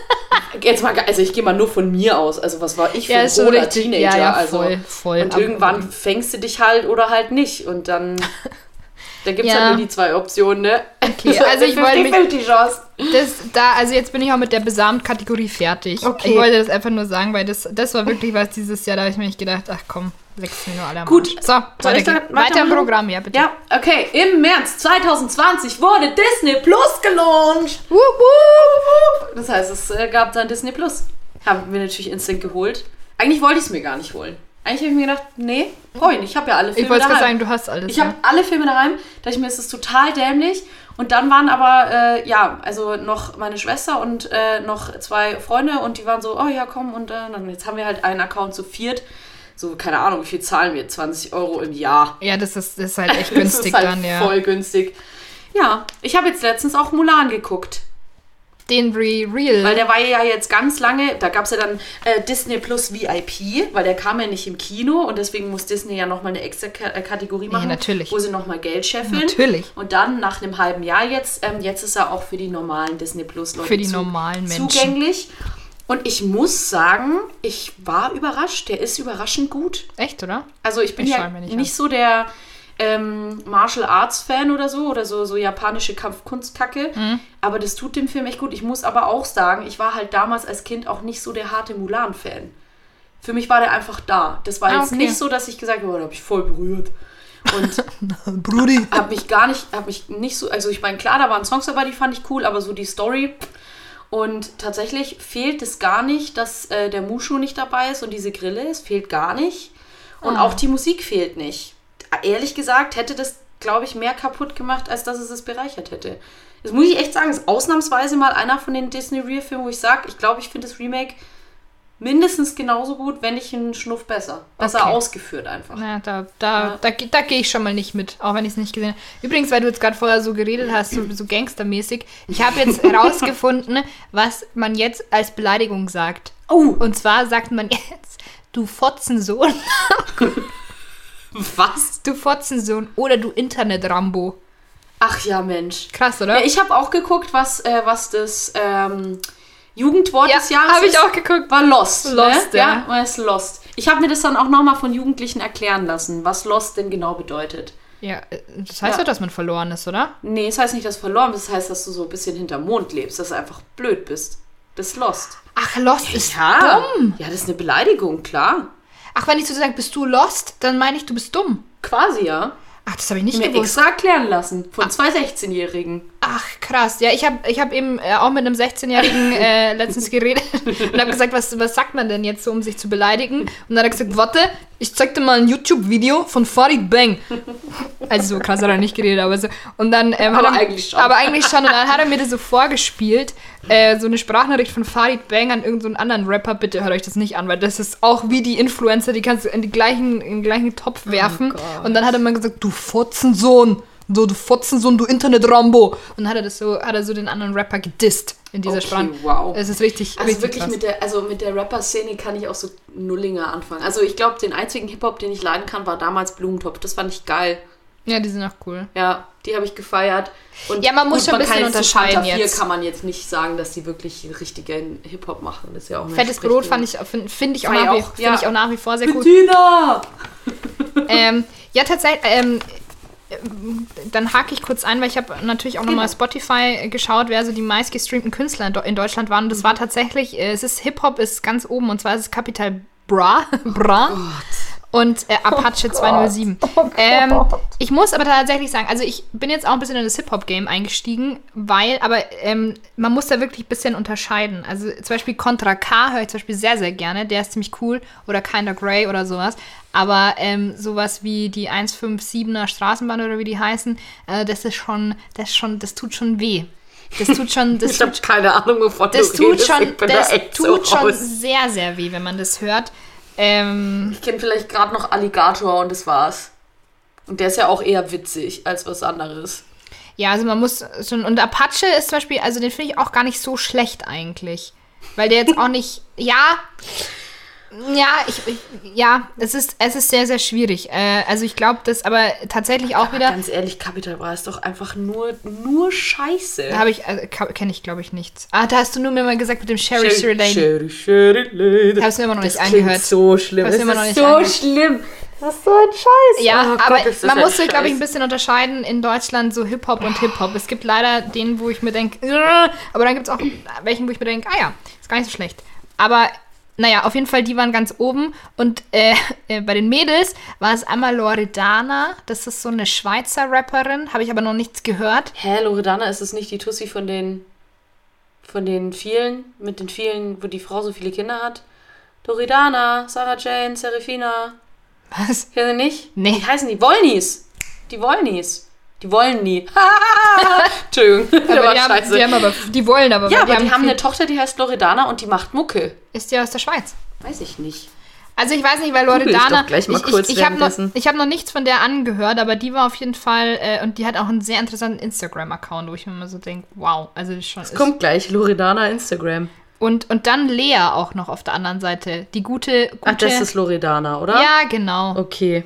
[laughs] jetzt mal, also ich gehe mal nur von mir aus. Also, was war ich für Ja, ein hohler richtig. Teenager? Ja, ja, also, voll, voll. Und irgendwann fängst du dich halt oder halt nicht. Und dann, da gibt es Ja. halt nur die zwei Optionen, ne? Okay, [laughs] also ich wollte mich- 50-50 Chance. Das, da, also jetzt bin ich auch mit der Besamt-Kategorie fertig. Okay. Ich wollte das einfach nur sagen, weil das, das war wirklich was dieses Jahr, da habe ich mir nicht gedacht, ach komm, leck's mir nur alle am Gut. So, weiter, da weiter im? Programm, ja, bitte. Ja, okay. Im März 2020 wurde Disney Plus gelauncht. Wup, wup. Das heißt, es äh, gab dann Disney Plus. Haben wir natürlich instant geholt. Eigentlich wollte ich es mir gar nicht holen. Eigentlich habe ich mir gedacht, nee, brauche ich nicht. Ich habe ja alle Filme Ich wollte gerade sagen, du hast alles. Ich habe alle Filme daheim. Da dachte ich mir, es ist total dämlich. Und dann waren aber, äh, ja, also noch meine Schwester und äh, noch zwei Freunde und die waren so, oh ja, komm. Und äh, dann, jetzt haben wir halt einen Account zu viert. So, keine Ahnung, wie viel zahlen wir? 20 Euro im Jahr. ja, das ist, das ist [laughs] halt echt Das günstig ist halt dann, ja. voll günstig. Ja, ich habe jetzt letztens auch Mulan geguckt. Den Re Real. Weil der war ja jetzt ganz lange, da gab es ja dann äh, Disney Plus VIP, weil der kam ja nicht im Kino und deswegen muss Disney ja nochmal eine extra äh, Kategorie machen, natürlich. wo sie nochmal Geld scheffeln. Natürlich. Und dann nach einem halben Jahr jetzt, ähm, jetzt ist er auch für die normalen Disney Plus Leute Für die normalen Menschen. zugänglich. Und ich muss sagen, ich war überrascht. Der ist überraschend gut. Echt, oder? Also ich bin Ich ja nicht, an. so der ähm, Martial Arts Fan oder so oder so, so japanische Kampfkunstkacke. Mhm. Aber das tut dem Film echt gut. Ich muss aber auch sagen, ich war halt damals als Kind auch nicht so der harte Mulan-Fan. Für mich war der einfach da. Das war Ah, jetzt okay. nicht so, dass ich gesagt habe, oh, da habe ich voll berührt. Und [laughs] Brudi. habe mich gar nicht, habe mich nicht so, also ich meine, klar, da waren Songs dabei, die fand ich cool, aber so die Story. Und tatsächlich fehlt es gar nicht, dass äh, der Mushu nicht dabei ist und diese Grille, es fehlt gar nicht. Und Ah. auch die Musik fehlt nicht. Ehrlich gesagt, hätte das, glaube ich, mehr kaputt gemacht, als dass es es bereichert hätte. Das muss ich echt sagen, ist ausnahmsweise mal einer von den Disney Real-Filmen, wo ich sage, ich glaube, ich finde das Remake mindestens genauso gut, wenn nicht einen Schnuff besser. Besser Okay. ausgeführt einfach. Na, da, da, Ja. da, ge- da gehe ich schon mal nicht mit, auch wenn ich es nicht gesehen habe. Übrigens, weil du jetzt gerade vorher so geredet hast, so, so gangstermäßig, ich habe jetzt [laughs] herausgefunden, was man jetzt als Beleidigung sagt. Oh, Und zwar sagt man jetzt, du Fotzensohn, [laughs] was? du Fotzensohn oder du Internet-Rambo. Ach ja, Mensch. Krass, oder? Ja, ich habe auch geguckt, was, äh, was das ähm, Jugendwort Ja, des Jahres habe ich ist. auch geguckt. War Lost. Lost, ne? ja. ja. war es Lost. Ich habe mir das dann auch nochmal von Jugendlichen erklären lassen, was Lost denn genau bedeutet. Ja, äh, das heißt Ja. ja, dass man verloren ist, oder? Nee, das heißt nicht, dass du verloren bist, das heißt, dass du so ein bisschen hinterm Mond lebst, dass du einfach blöd bist. Bist lost. Ach, Lost ist Ja. dumm. Ja, das ist eine Beleidigung, klar. Ach, wenn ich so sage, bist du Lost, dann meine ich, du bist dumm. Quasi, ja. Ach, das habe ich nicht Mir gewusst. extra erklären lassen von zwei 16-Jährigen. Ach, krass. Ja, ich habe ich hab eben äh, auch mit einem 16-Jährigen [laughs] äh, letztens geredet [laughs] und habe gesagt, was, was sagt man denn jetzt so, um sich zu beleidigen? Und dann hat er gesagt, warte, ich zeig dir mal ein YouTube-Video von Farid Bang. Also so krass hat er nicht geredet, aber so. Und dann ähm, Aber hat er, eigentlich schon. Aber eigentlich schon. Und dann hat er mir das so vorgespielt, äh, so eine Sprachnachricht von Farid Bang an irgendeinen so anderen Rapper. Bitte hört euch das nicht an, weil das ist auch wie die Influencer, die kannst du in, die gleichen, in den gleichen Topf werfen. Gott. und dann hat er mal gesagt, du Fotzensohn. So, du Fotzensohn, du Internet-Rambo. Und dann hat er das so, hat er so den anderen Rapper gedisst in dieser Okay, Sprache. wow. Es ist richtig, Also richtig wirklich krass. mit der, also mit der Rapper-Szene kann ich auch so Nullinger anfangen. Also ich glaube, den einzigen Hip-Hop, den ich leiden kann, war damals Blumentopf. Das fand ich geil. Ja, die sind auch cool. Ja, die habe ich gefeiert. Und Ja, man muss schon ein bisschen unterscheiden Fanta 4 jetzt. kann man jetzt nicht sagen, dass die wirklich richtigen Hip-Hop machen. Das ist ja auch Fettes. Brot fand ich, finde find ich, auch wie- auch, find ja. ich auch nach wie vor sehr cool. Bettina! ähm, ja, tatsächlich. Ähm, dann hake ich kurz ein, weil ich habe natürlich auch nochmal Genau. Spotify geschaut, wer so die meistgestreamten Künstler in, Deutschland waren. Und das war tatsächlich, äh, es ist Hip-Hop ist ganz oben und zwar ist es Capital Bra, [laughs] Bra und äh, Apache 207. ähm, ich muss aber tatsächlich sagen, also ich bin jetzt auch ein bisschen in das Hip-Hop-Game eingestiegen, weil, aber ähm, man muss da wirklich ein bisschen unterscheiden. Also zum Beispiel Contra K höre ich zum Beispiel sehr, sehr gerne. Der ist ziemlich cool. Oder Kinda Grey oder sowas. Aber ähm, sowas wie die 157er Straßenbahn oder wie die heißen, äh, das ist schon, das ist schon, das tut schon weh. Das tut schon, [laughs] das Ich habe keine Ahnung, wovon das du tut redest. schon, das da tut so schon sehr, sehr weh, wenn man das hört. Ähm, Ich kenne vielleicht gerade noch Alligator und das war's. Und der ist ja auch eher witzig als was anderes. Ja, also man muss schon. Und Apache ist zum Beispiel, also den finde ich auch gar nicht so schlecht eigentlich. Weil der jetzt auch nicht. Ja. Ja, ich, ich, ja, es ist, es ist sehr, sehr schwierig. Äh, also ich glaube, das aber tatsächlich auch wieder. Ganz ehrlich, Capital Bra ist doch einfach nur, nur Scheiße. Da habe ich, äh, kenne ich glaube ich nichts. Ah, da hast du nur mir mal gesagt mit dem Sherry Sherry Lady. Sherry, Sherry Lady. Hab's mir immer noch das nicht angehört. so schlimm. Hab's Es mir immer noch ist nicht so angehört. schlimm. Das ist so ein Scheiß. Ja, Oh aber Gott, das man muss, glaube ich, ein bisschen unterscheiden in Deutschland so Hip-Hop und Hip-Hop. Es gibt leider den, wo ich mir denke, aber dann gibt es auch welchen, wo ich mir denke, ah ja, ist gar nicht so schlecht. Aber naja, auf jeden Fall, die waren ganz oben. Und äh, [laughs] äh, bei den Mädels war es einmal Loredana, das ist so eine Schweizer Rapperin, habe ich aber noch nichts gehört. Hä, Loredana, ist es nicht die Tussi von den von den vielen, mit den vielen, wo die Frau so viele Kinder hat? Loredana, Sarah Jane, Serafina. Was? Kennen Sie nicht? Nee. Wie heißen die? Wollnies. Die Wollnies. Die wollen nie. [laughs] Entschuldigung, [laughs] der Aber war die, haben, scheiße. die haben aber, die wollen aber. ja, aber die haben viel- eine Tochter, die heißt Loredana und die macht Mucke. Ist die aus der Schweiz? Weiß ich nicht. Also ich weiß nicht, weil ich Loredana, ich, kurz ich, ich habe noch, ich hab noch nichts von der angehört, aber die war auf jeden Fall, äh, und die hat auch einen sehr interessanten Instagram-Account, wo ich mir immer so denke, wow, also schon ist. Kommt gleich, Loredana Instagram. Und, und dann Lea auch noch auf der anderen Seite, die gute, gute Ach, das ist Loredana, oder? ja, genau, Okay.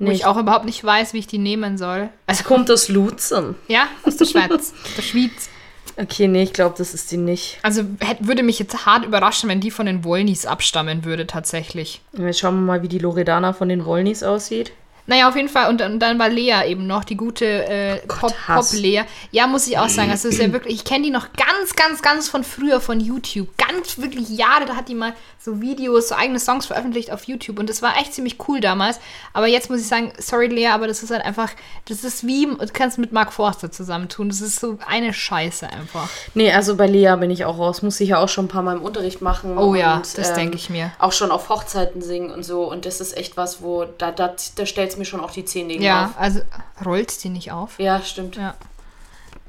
Wo ich Nicht. auch überhaupt nicht weiß, wie ich die nehmen soll. Es kommt aus Lutzen. Ja, aus der Schweiz, der Schweiz. Okay, nee, ich glaube, das ist die nicht. Also hätte, würde mich jetzt hart überraschen, wenn die von den Wollnies abstammen würde, tatsächlich. Jetzt schauen wir mal, wie die Loredana von den Wollnies aussieht. Naja, auf jeden Fall. Und, dann- dann war Lea eben noch, die gute äh, Pop- Hass. Pop-Lea. ja, muss ich auch sagen. Also, ist ja wirklich, ich kenne die noch ganz, ganz, ganz von früher von YouTube. Ganz wirklich Jahre, da hat die mal so Videos, so eigene Songs veröffentlicht auf YouTube. Und das war echt ziemlich cool damals. Aber jetzt muss ich sagen, sorry Lea, aber das ist halt einfach, das ist wie, du kannst mit Mark Forster zusammentun. Das ist so eine Scheiße einfach. Nee, also bei Lea bin ich auch raus. Muss ich ja auch schon ein paar Mal im Unterricht machen. Oh ja, und, das ähm, denke ich mir. Auch schon auf Hochzeiten singen und so. Und das ist echt was, wo da, da, da stellt es mir schon auch die Zähne Ja, auf. also rollt die nicht auf. Ja, stimmt. Ja.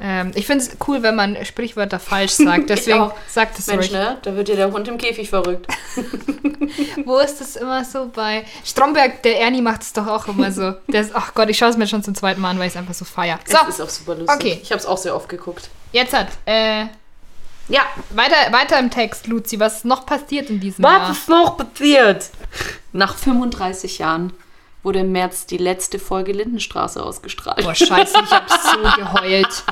Ähm, ich finde es cool, wenn man Sprichwörter falsch sagt. [laughs] Deswegen sagt es Mensch, ruhig. ne? Da wird dir der Hund im Käfig verrückt. [laughs] Wo ist das immer so bei Stromberg? Der Ernie macht es doch auch immer so. [laughs] Der ist, ach Gott, ich schaue es mir schon zum zweiten Mal an, weil ich es einfach so feier. So, Es ist auch super lustig. Okay. Ich habe es auch sehr oft geguckt. jetzt hat. Äh, ja, weiter, weiter im Text, Luzi. Was ist noch passiert in diesem Jahr? Was ist noch passiert? Nach 35 Jahren wurde im März die letzte Folge Lindenstraße ausgestrahlt. Boah, scheiße, ich habe so [laughs] geheult.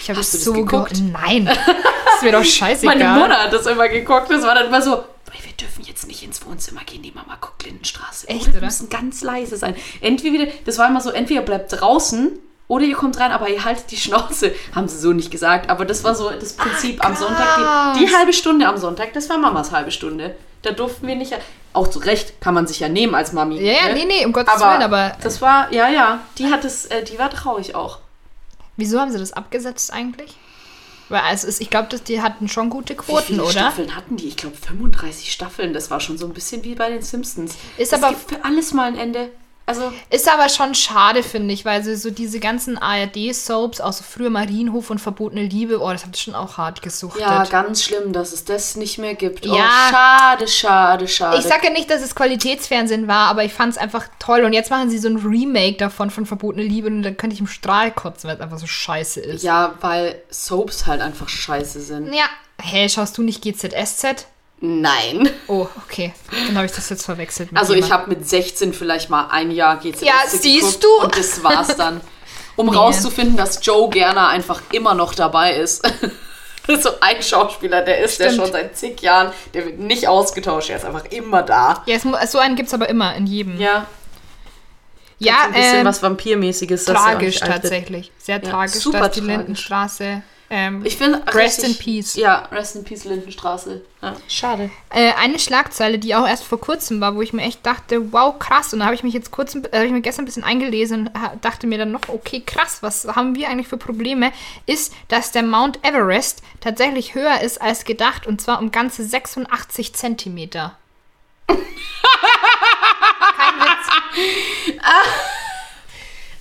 Ich habe so geguckt? geheult. Nein, ist mir doch scheißegal. Meine Mutter hat das immer geguckt. Das war dann immer so, "Ey, wir dürfen jetzt nicht ins Wohnzimmer gehen. Die Mama guckt Lindenstraße. Echt, oder? Wir müssen ganz leise sein. Entweder, das war immer so, entweder bleibt draußen oder ihr kommt rein, aber ihr haltet die Schnauze. Haben sie so nicht gesagt, aber das war so das Prinzip am Sonntag. Die, die halbe Stunde am Sonntag, das war Mamas halbe Stunde. Da durften wir nicht, auch zu Recht kann man sich ja nehmen als Mami. Ja, ja, ne? nee, nee, um Gottes aber Willen, aber das war, ja, ja, die hat es, äh, die war traurig auch. wieso haben sie das abgesetzt eigentlich? Weil es ist, ich glaube, die hatten schon gute Wie Quoten, viele oder? Staffeln hatten die? Ich glaube 35 Staffeln. Das war schon so ein bisschen wie bei den Simpsons. Ist es aber- gibt für alles mal ein Ende. Also Ist aber schon schade, finde ich, weil so, so diese ganzen ARD-Soaps, auch so früher Marienhof und Verbotene Liebe, oh, das hat schon auch hart gesuchtet. ja, ganz schlimm, dass es das nicht mehr gibt. Oh, Ja. schade, schade, schade. ich sage ja nicht, dass es Qualitätsfernsehen war, aber ich fand es einfach toll. Und jetzt machen sie so ein Remake davon von Verbotene Liebe und dann könnte ich im Strahl kotzen, weil es einfach so scheiße ist. ja, weil Soaps halt einfach scheiße sind. Ja. Hä, schaust du nicht GZSZ? Nein. Oh, okay. Dann habe ich das jetzt verwechselt. Also ich habe mit 16 vielleicht mal ein Jahr GZSZ Ja, siehst du? Und das war's dann. Um Nee. rauszufinden, dass Joe Gerner einfach immer noch dabei ist. [laughs] So ein Schauspieler, der ist der Stimmt. schon seit zig Jahren, der wird nicht ausgetauscht, er ist einfach immer da. Ja, es, so einen gibt es aber immer in jedem. Ja, Ja, ein bisschen ähm, was Vampirmäßiges. tragisch tatsächlich. Sehr Ja, tragisch, super dass die tragisch. Lindenstraße. Ähm, Ich finde Rest richtig- in Peace. Ja, Rest in Peace Lindenstraße. Ja. Schade. Äh, eine Schlagzeile, die auch erst vor kurzem war, wo ich mir echt dachte, wow, krass. Und da habe ich mich jetzt kurz, äh, habe ich mir gestern ein bisschen eingelesen und dachte mir dann noch, okay, krass, was haben wir eigentlich für Probleme? Ist, dass der Mount Everest tatsächlich höher ist als gedacht und zwar um ganze 86 Zentimeter. [laughs] Kein Witz.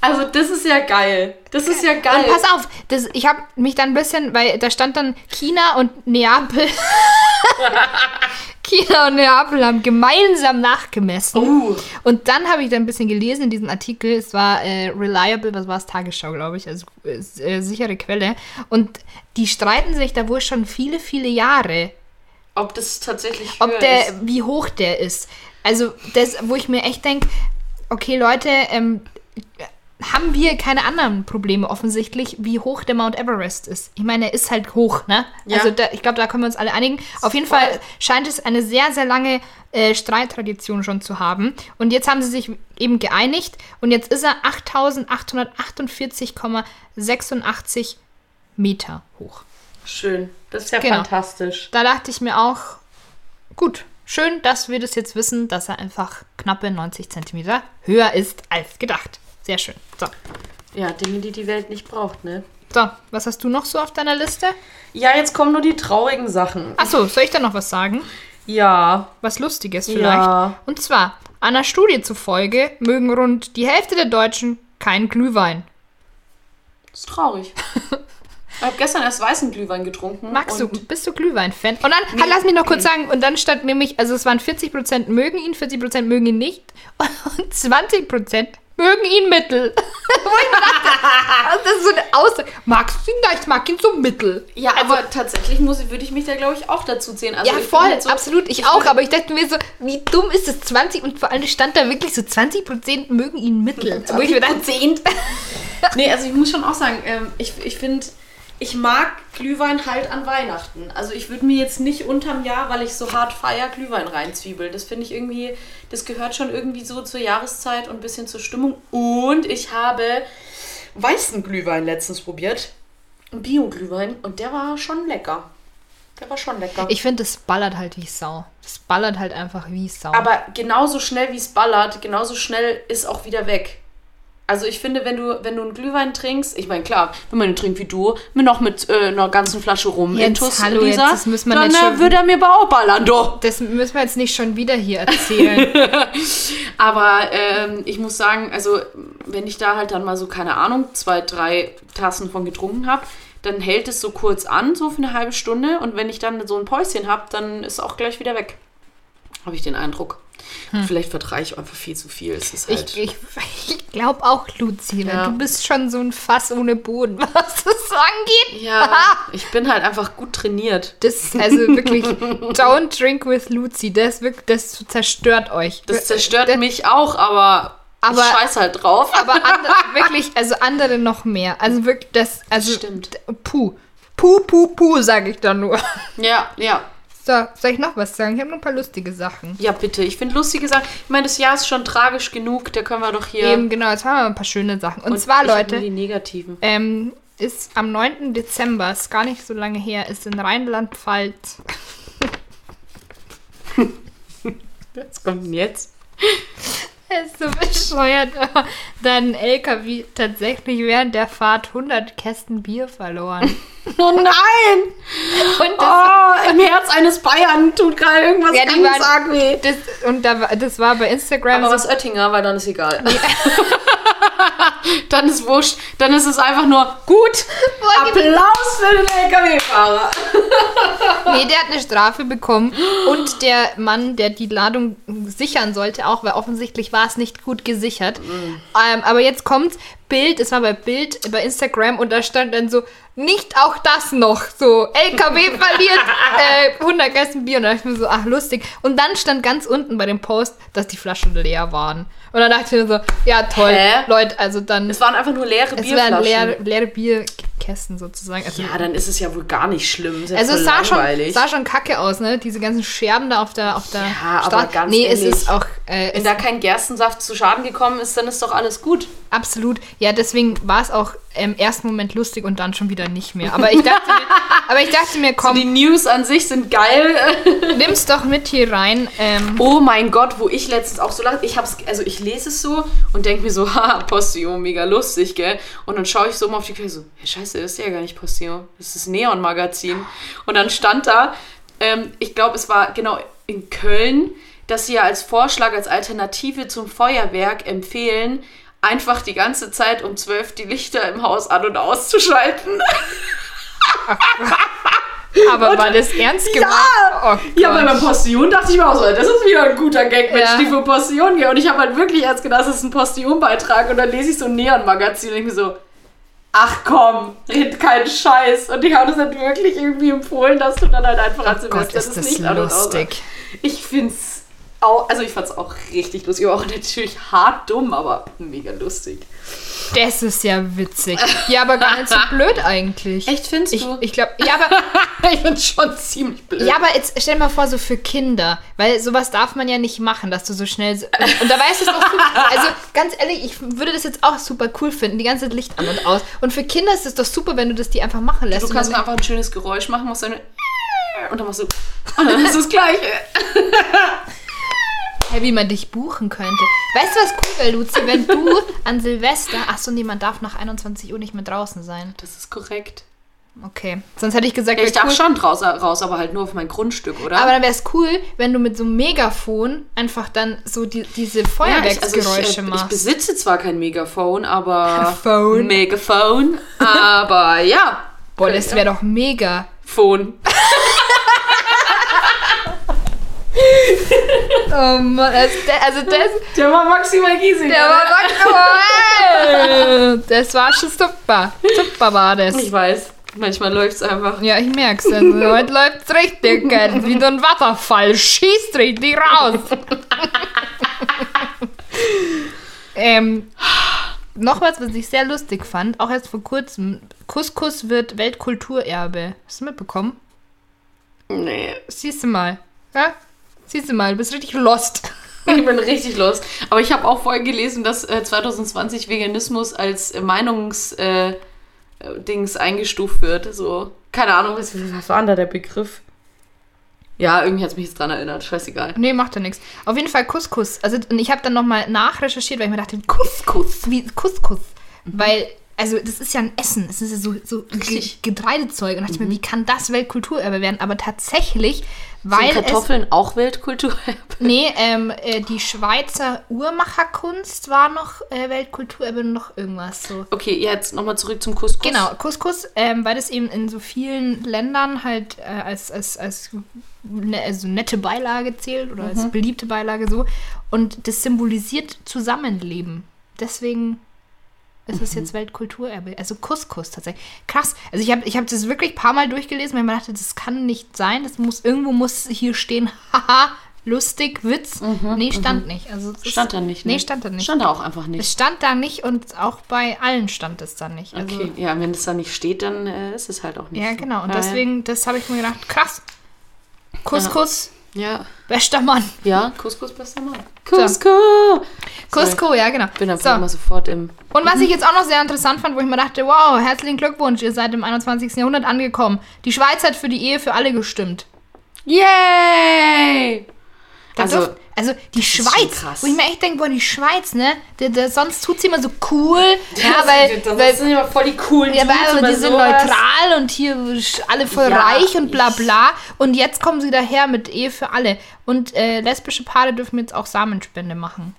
Also das ist ja geil. Das ist ja geil. Und pass auf, das, ich habe mich dann ein bisschen, weil da stand dann China und Neapel. [laughs] China und Neapel haben gemeinsam nachgemessen. Uh. Und dann habe ich dann ein bisschen gelesen in diesem Artikel. Es war äh, reliable, was war es? Tagesschau, glaube ich. Also äh, äh, sichere Quelle. Und die streiten sich da wohl schon viele, viele Jahre, Ob das tatsächlich ob der, ist. wie hoch der ist. Also, das, wo ich mir echt denke, okay, Leute, ähm, haben wir keine anderen Probleme offensichtlich, wie hoch der Mount Everest ist. Ich meine, er ist halt hoch, ne? Ja. Also da, ich glaube, da können wir uns alle einigen. Auf jeden Voll. Fall scheint es eine sehr, sehr lange äh, Streittradition schon zu haben. Und jetzt haben sie sich eben geeinigt und jetzt ist er 8848,86 Meter hoch. Schön. Das ist ja Genau. fantastisch. Da dachte ich mir auch, gut, schön, dass wir das jetzt wissen, dass er einfach knappe 90 Zentimeter höher ist als gedacht. Sehr schön. So. Ja, Dinge, die die Welt nicht braucht, ne? So, was hast du noch so auf deiner Liste? Ja, jetzt kommen nur die traurigen Sachen. Achso, soll ich da noch was sagen? Ja. Was Lustiges vielleicht. Ja. Und zwar, einer Studie zufolge mögen rund die Hälfte der Deutschen keinen Glühwein. Das ist traurig. Ich habe gestern erst weißen Glühwein getrunken. Magst du, bist du Glühwein-Fan? Und dann, halt, lass mich noch kurz sagen, und dann stand nämlich, also es waren 40% mögen ihn, 40% mögen ihn nicht [laughs] und 20% mögen ihn mittel. [laughs] Ich dachte, das ist so eine Aussage. Magst du ihn? Nein, ich mag ihn so mittel. Ja, aber tatsächlich muss, würde ich mich da, glaube ich, auch dazu zählen. Also ja, ich voll, halt so- absolut, ich, auch, aber ich dachte mir so, wie dumm ist das 20 und vor allem stand da wirklich so 20% mögen ihn mittel. Wo ich mir dachte, [laughs] Nee, also ich muss schon auch sagen, ähm, ich, ich finde, ich mag Glühwein halt an Weihnachten. Also ich würde mir jetzt nicht unterm Jahr, weil ich so hart feier, Glühwein reinzwiebeln. Das finde ich irgendwie, das gehört schon irgendwie so zur Jahreszeit und ein bisschen zur Stimmung. Und ich habe weißen Glühwein letztens probiert. Bio-Glühwein. Und der war schon lecker. Der war schon lecker. ich finde, das ballert halt wie Sau. Das ballert halt einfach wie Sau. Aber genauso schnell wie es ballert, genauso schnell ist auch wieder weg. Also ich finde, wenn du, wenn du einen Glühwein trinkst, ich meine, klar, wenn man den trinkt wie du, mir noch mit äh, einer ganzen Flasche rum Jetzt, intus, hallo, Lisa, jetzt, das muss man dann äh, schon- würde er mir aber auch ballern, doch. das müssen wir jetzt nicht schon wieder hier erzählen. [laughs] Aber ähm, ich muss sagen, also wenn ich da halt dann mal so, keine Ahnung, zwei, drei Tassen von getrunken habe, dann hält es so kurz an, so für eine halbe Stunde. Und wenn ich dann so ein Päuschen habe, dann ist es auch gleich wieder weg. Habe ich den Eindruck. Vielleicht vertrage ich einfach viel zu viel. Es ist halt. Ich, ich, ich glaube auch, Luzi, Ja. du bist schon so ein Fass ohne Boden, [laughs] was das so angeht. ja, [laughs] ich bin halt einfach gut trainiert. Das, also wirklich, [laughs] don't drink with Luzi. Das, wirkt, das zerstört euch. Das zerstört Das- mich auch, aber, Aber- ich scheiß halt drauf. Aber andere, wirklich, also andere noch mehr. Also wirklich, das, also. Stimmt. Puh. Puh, puh, puh, sage ich dann nur. Ja, ja. So, soll ich noch was sagen? Ich habe noch ein paar lustige Sachen. Ja, bitte. Ich finde lustige Sachen. Ich meine, das Jahr ist schon tragisch genug. Da können wir doch hier. Eben, genau, jetzt haben wir ein paar schöne Sachen. Und, zwar, ich hab Leute, die negativen. ähm, ist am 9. Dezember, ist gar nicht so lange her, ist in Rheinland-Pfalz [laughs] Was kommt denn jetzt? [laughs] [laughs] Ist so bescheuert. aber Dann LKW tatsächlich während der Fahrt 100 Kästen Bier verloren. [laughs] Oh nein! Oh, im Herz eines Bayern tut gerade irgendwas Ja, ganz waren- arg weh. das, und da, das war bei Instagram Aber so. was Oettinger, weil dann ist egal. [laughs] dann ist wurscht. Dann ist es einfach nur gut. Applaus für den LKW-Fahrer. Nee, der hat eine Strafe bekommen. Und der Mann, der die Ladung sichern sollte, auch, weil offensichtlich war es nicht gut gesichert. Ähm, aber jetzt kommt's. Bild, es war bei Bild, bei Instagram und da stand dann so, nicht auch das noch. So, LKW [laughs] verliert äh, 100 Kästen Bier. Und da dachte ich mir so, ach lustig. Und dann stand ganz unten bei dem Post, dass die Flaschen leer waren. Und dann dachte ich mir so, ja toll, Hä? Leute, also dann, Es waren einfach nur leere es Bierflaschen. waren leere, leere Bierkästen sozusagen. Also, ja, dann ist es ja wohl gar nicht schlimm. Ja also es sah schon, sah schon kacke aus, ne? Diese ganzen Scherben da auf der, auf der Ja, aber Straße. ganz Nee, es ehrlich, ist auch äh, Wenn es, da kein Gerstensaft zu Schaden gekommen ist, dann ist doch alles gut. absolut. Ja, deswegen war es auch im ersten Moment lustig und dann schon wieder nicht mehr. Aber ich dachte mir, [laughs] aber ich dachte mir, So, komm, die News an sich sind geil. [laughs] nimm's doch mit hier rein. Ähm, Oh mein Gott, wo ich letztens auch so lange, ich hab's, also ich lese es so und denke mir so, [laughs] haha, Postillon, mega lustig, gell? Und dann schaue ich so mal auf die Quelle so, hey, scheiße, das ist ja gar nicht Postillon, das ist Neon-Magazin. Und dann stand da, ähm, ich glaube, es war genau in Köln, dass sie ja als Vorschlag, als Alternative zum Feuerwerk empfehlen, einfach die ganze Zeit um 12 die Lichter im Haus an- und auszuschalten. [laughs] aber war das ernst gemeint? Oh Ja, Gott. beim Postillon dachte ich mir auch so, das ist wieder ein guter Gag, Mensch, Ja. die für Postillon gehen. Und ich habe halt wirklich erst gedacht, das ist ein Postillon-Beitrag. Und dann lese ich so ein Neon-Magazin und ich mir so, ach komm, red keinen Scheiß. Und die haben das halt wirklich irgendwie empfohlen, dass du dann halt einfach an Oh Silvester Gott, ist das Licht an und aus- lustig. Ich find's auch, also ich fand's auch richtig lustig. Aber auch natürlich hart dumm, aber mega lustig. Das ist ja witzig. Ja, aber gar nicht so [laughs] blöd eigentlich. Echt, findest Ich, du? ich glaube, ja, aber [laughs] ich find's schon ziemlich blöd. Ja, aber jetzt stell dir mal vor, so für Kinder, weil sowas darf man ja nicht machen, dass du so schnell. So, und, und da weißt du es doch super. Also ganz ehrlich, ich würde das jetzt auch super cool finden, die ganze Zeit Licht an und aus. Und für Kinder ist es doch super, wenn du das die einfach machen lässt. Du kannst einfach ein schönes Geräusch machen, machst eine [laughs] und dann machst du und dann ist das gleiche. Hey, wie man dich buchen könnte. Weißt du, was cool wäre, Luzi, wenn du [laughs] an Silvester. Achso, nee, man darf nach 21 Uhr nicht mehr draußen sein. Das ist korrekt. Okay. Sonst hätte ich gesagt, Ja, ich darf cool. schon raus, raus, aber halt nur auf mein Grundstück, oder? Aber dann wäre es cool, wenn du mit so einem Megafon einfach dann so die, diese Ja, ich, also Feuerwerksgeräusche ich, äh, ich machst. besitze zwar kein Megafon, aber Phone. Megafon, aber ja, Boah, das wäre doch mega. Phone. [laughs] [laughs] Oh Mann, das, also das, Der war maximal Giesing. der war maximal. Das war schon super. Super war das. Ich weiß, manchmal läuft's einfach. Ja, ich merk's. Also, heute läuft's richtig, gell? Wie so ein Wasserfall. Schießt richtig raus. [laughs] ähm, noch was, was ich sehr lustig fand, auch erst vor kurzem. Couscous wird Weltkulturerbe. Hast du mitbekommen? Nee, Siehst du mal. Ja? Siehst du mal, du bist richtig lost. [laughs] ich bin richtig los. Aber ich habe auch vorhin gelesen, dass äh, 2020 Veganismus als äh, Meinungs... Äh, äh, Dings eingestuft wird. So, keine Ahnung, was, was war denn da der Begriff? Ja, irgendwie hat es mich jetzt dran erinnert. Scheißegal. Nee, macht ja nichts. Auf jeden Fall Couscous. Also, und ich habe dann nochmal nachrecherchiert, weil ich mir dachte, Couscous, wie Couscous. Weil also das ist ja ein Essen, es ist ja so, so Ge Richtig. Getreidezeug. Und dachte ich mir, wie kann das Weltkulturerbe werden? Aber tatsächlich, weil Sind es Kartoffeln auch Weltkultur? Nee, ähm, äh, die Schweizer Uhrmacherkunst war noch äh, Weltkulturerbe und noch irgendwas so. okay, jetzt nochmal zurück zum Couscous. Genau, Couscous, ähm, weil das eben in so vielen Ländern halt äh, als, als, als ne, also nette Beilage zählt oder als beliebte Beilage so. Und das symbolisiert Zusammenleben. Deswegen ist es jetzt Weltkulturerbe. Also Couscous tatsächlich. Krass. Also ich habe ich hab das wirklich ein paar Mal durchgelesen, weil ich mir dachte, das kann nicht sein. Das muss, irgendwo muss hier stehen, [laughs] haha, lustig, Witz. nee, stand nicht. Also ist- Stand da nicht, ne? Nee, stand da nicht. Stand da auch einfach nicht. Es stand da nicht und auch bei allen stand es da nicht. Also, Okay, ja, wenn es da nicht steht, dann äh, ist es halt auch nicht Ja, so. genau. Und Ja, deswegen, das habe ich mir gedacht, krass. Couscous, Ja, bester Mann. ja, Couscous bester Mann. Cusco! Cusco, ja, genau. Ich bin So. einfach immer sofort im... Und was ich jetzt auch noch sehr interessant fand, wo ich mir dachte, wow, herzlichen Glückwunsch, ihr seid im 21. Jahrhundert angekommen. Die Schweiz hat für die Ehe für alle gestimmt. Yay! Da Also, dürft- also die Schweiz, wo ich mir echt denke, boah, die Schweiz, ne? Der, der, sonst tut sie immer so cool. [laughs] ja, weil, das weil sind immer voll die coolen Ja, weil oder die sind neutral und hier alle voll Ja, reich und bla bla. Und jetzt kommen sie daher mit Ehe für alle. Und äh, lesbische Paare dürfen jetzt auch Samenspende machen.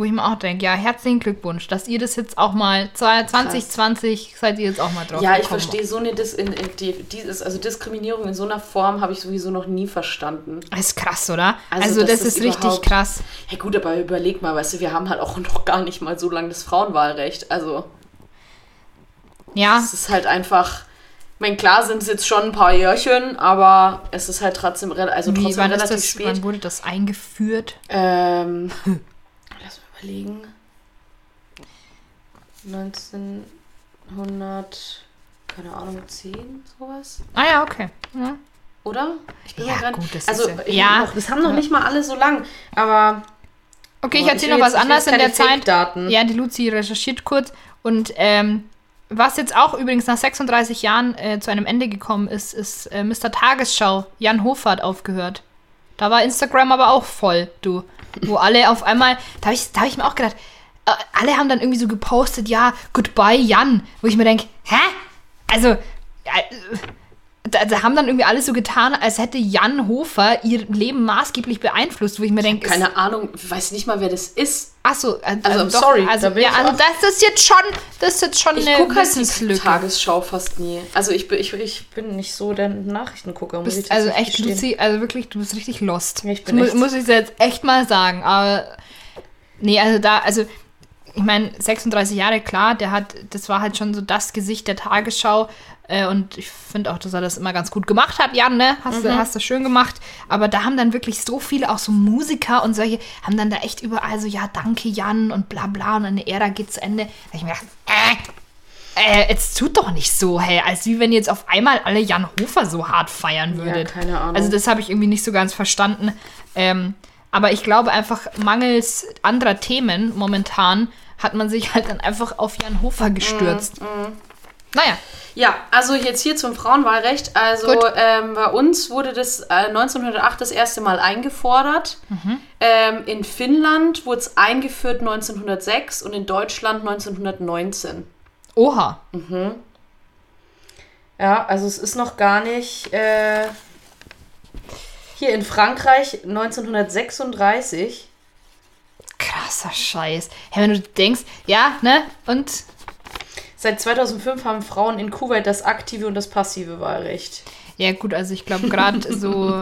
Wo ich mir auch denke, ja, herzlichen Glückwunsch, dass ihr das jetzt auch mal 2020 seid ihr jetzt auch mal drauf Ja, ich verstehe so eine Dis in, in, die, dieses, also Diskriminierung in so einer Form habe ich sowieso noch nie verstanden. Das ist krass, oder? Also, Also, das das ist richtig krass. Ja gut, aber überleg mal, weißt du, wir haben halt auch noch gar nicht mal so lange das Frauenwahlrecht. Also Ja, es ist halt einfach, ich meine, klar sind es jetzt schon ein paar Jährchen, aber es ist halt trotzdem, also wie, trotzdem wann, ist relativ das, spät. wann wurde das eingeführt? Ähm, [laughs] überlegen. 1900, keine Ahnung, 10, sowas? Ah ja, okay. Ja. Oder? Ich bin Ja, grad- gut, das also, ist ja- ja. Noch, das haben noch nicht mal alle so lang, aber. Okay, ich Aber erzähle noch was anderes in der Zeit. Ja, die Luzi recherchiert kurz. Und ähm, was jetzt auch übrigens nach 36 Jahren äh, zu einem Ende gekommen ist, ist äh, Mr. Tagesschau. Jan Hofer hat aufgehört. Da war Instagram aber auch voll, du. Wo alle auf einmal, da habe ich, da hab ich mir auch gedacht, äh, alle haben dann irgendwie so gepostet, ja, goodbye Jan. Wo ich mir denke, hä? Also, äh, da, da haben dann irgendwie alle so getan, als hätte Jan Hofer ihr Leben maßgeblich beeinflusst, wo ich mir denke, Keine Ahnung, ich weiß nicht mal, wer das ist. Ach so, äh, Also, äh, I'm sorry, Also, ja, also das ist jetzt schon, das ist jetzt schon Ich eine gucke halt die. Tagesschau fast nie. Also ich bin, ich, ich bin nicht so der Nachrichtengucker. Muss ich Bist, also echt, gestehen. Luzi, also wirklich, du bist richtig lost. Ich bin echt- Muss ich jetzt echt mal sagen. Aber nee, also da, also ich meine, 36 Jahre, klar, der hat, das war halt schon so das Gesicht der Tagesschau. Äh, und ich finde auch, dass er das immer ganz gut gemacht hat, Jan, ne? Hast, Mhm. du, hast du schön gemacht. Aber da haben dann wirklich so viele, auch so Musiker und solche, haben dann da echt überall so, ja, danke Jan und bla bla und eine Ära geht zu Ende. Da hab ich mir gedacht, äh, äh, jetzt tut doch nicht so, hey, als wie wenn jetzt auf einmal alle Jan Hofer so hart feiern würdet. keine Ahnung. Also das habe ich irgendwie nicht so ganz verstanden. Ähm, aber ich glaube einfach, mangels anderer Themen momentan hat man sich halt dann einfach auf Jan Hofer gestürzt. Mhm, Naja, Ja, also jetzt hier zum Frauenwahlrecht. Also ähm, bei uns wurde das äh, 1908 das erste Mal eingefordert. Mhm. Ähm, in Finnland wurde es eingeführt 1906 und in Deutschland 1919. oha. Ja, also es ist noch gar nicht. Äh, hier in Frankreich 1936. Krasser Scheiß. Hey, wenn du denkst, ja, ne? Und Seit 2005 haben Frauen in Kuwait das aktive und das passive Wahlrecht. ja gut, also ich glaube gerade [laughs] so.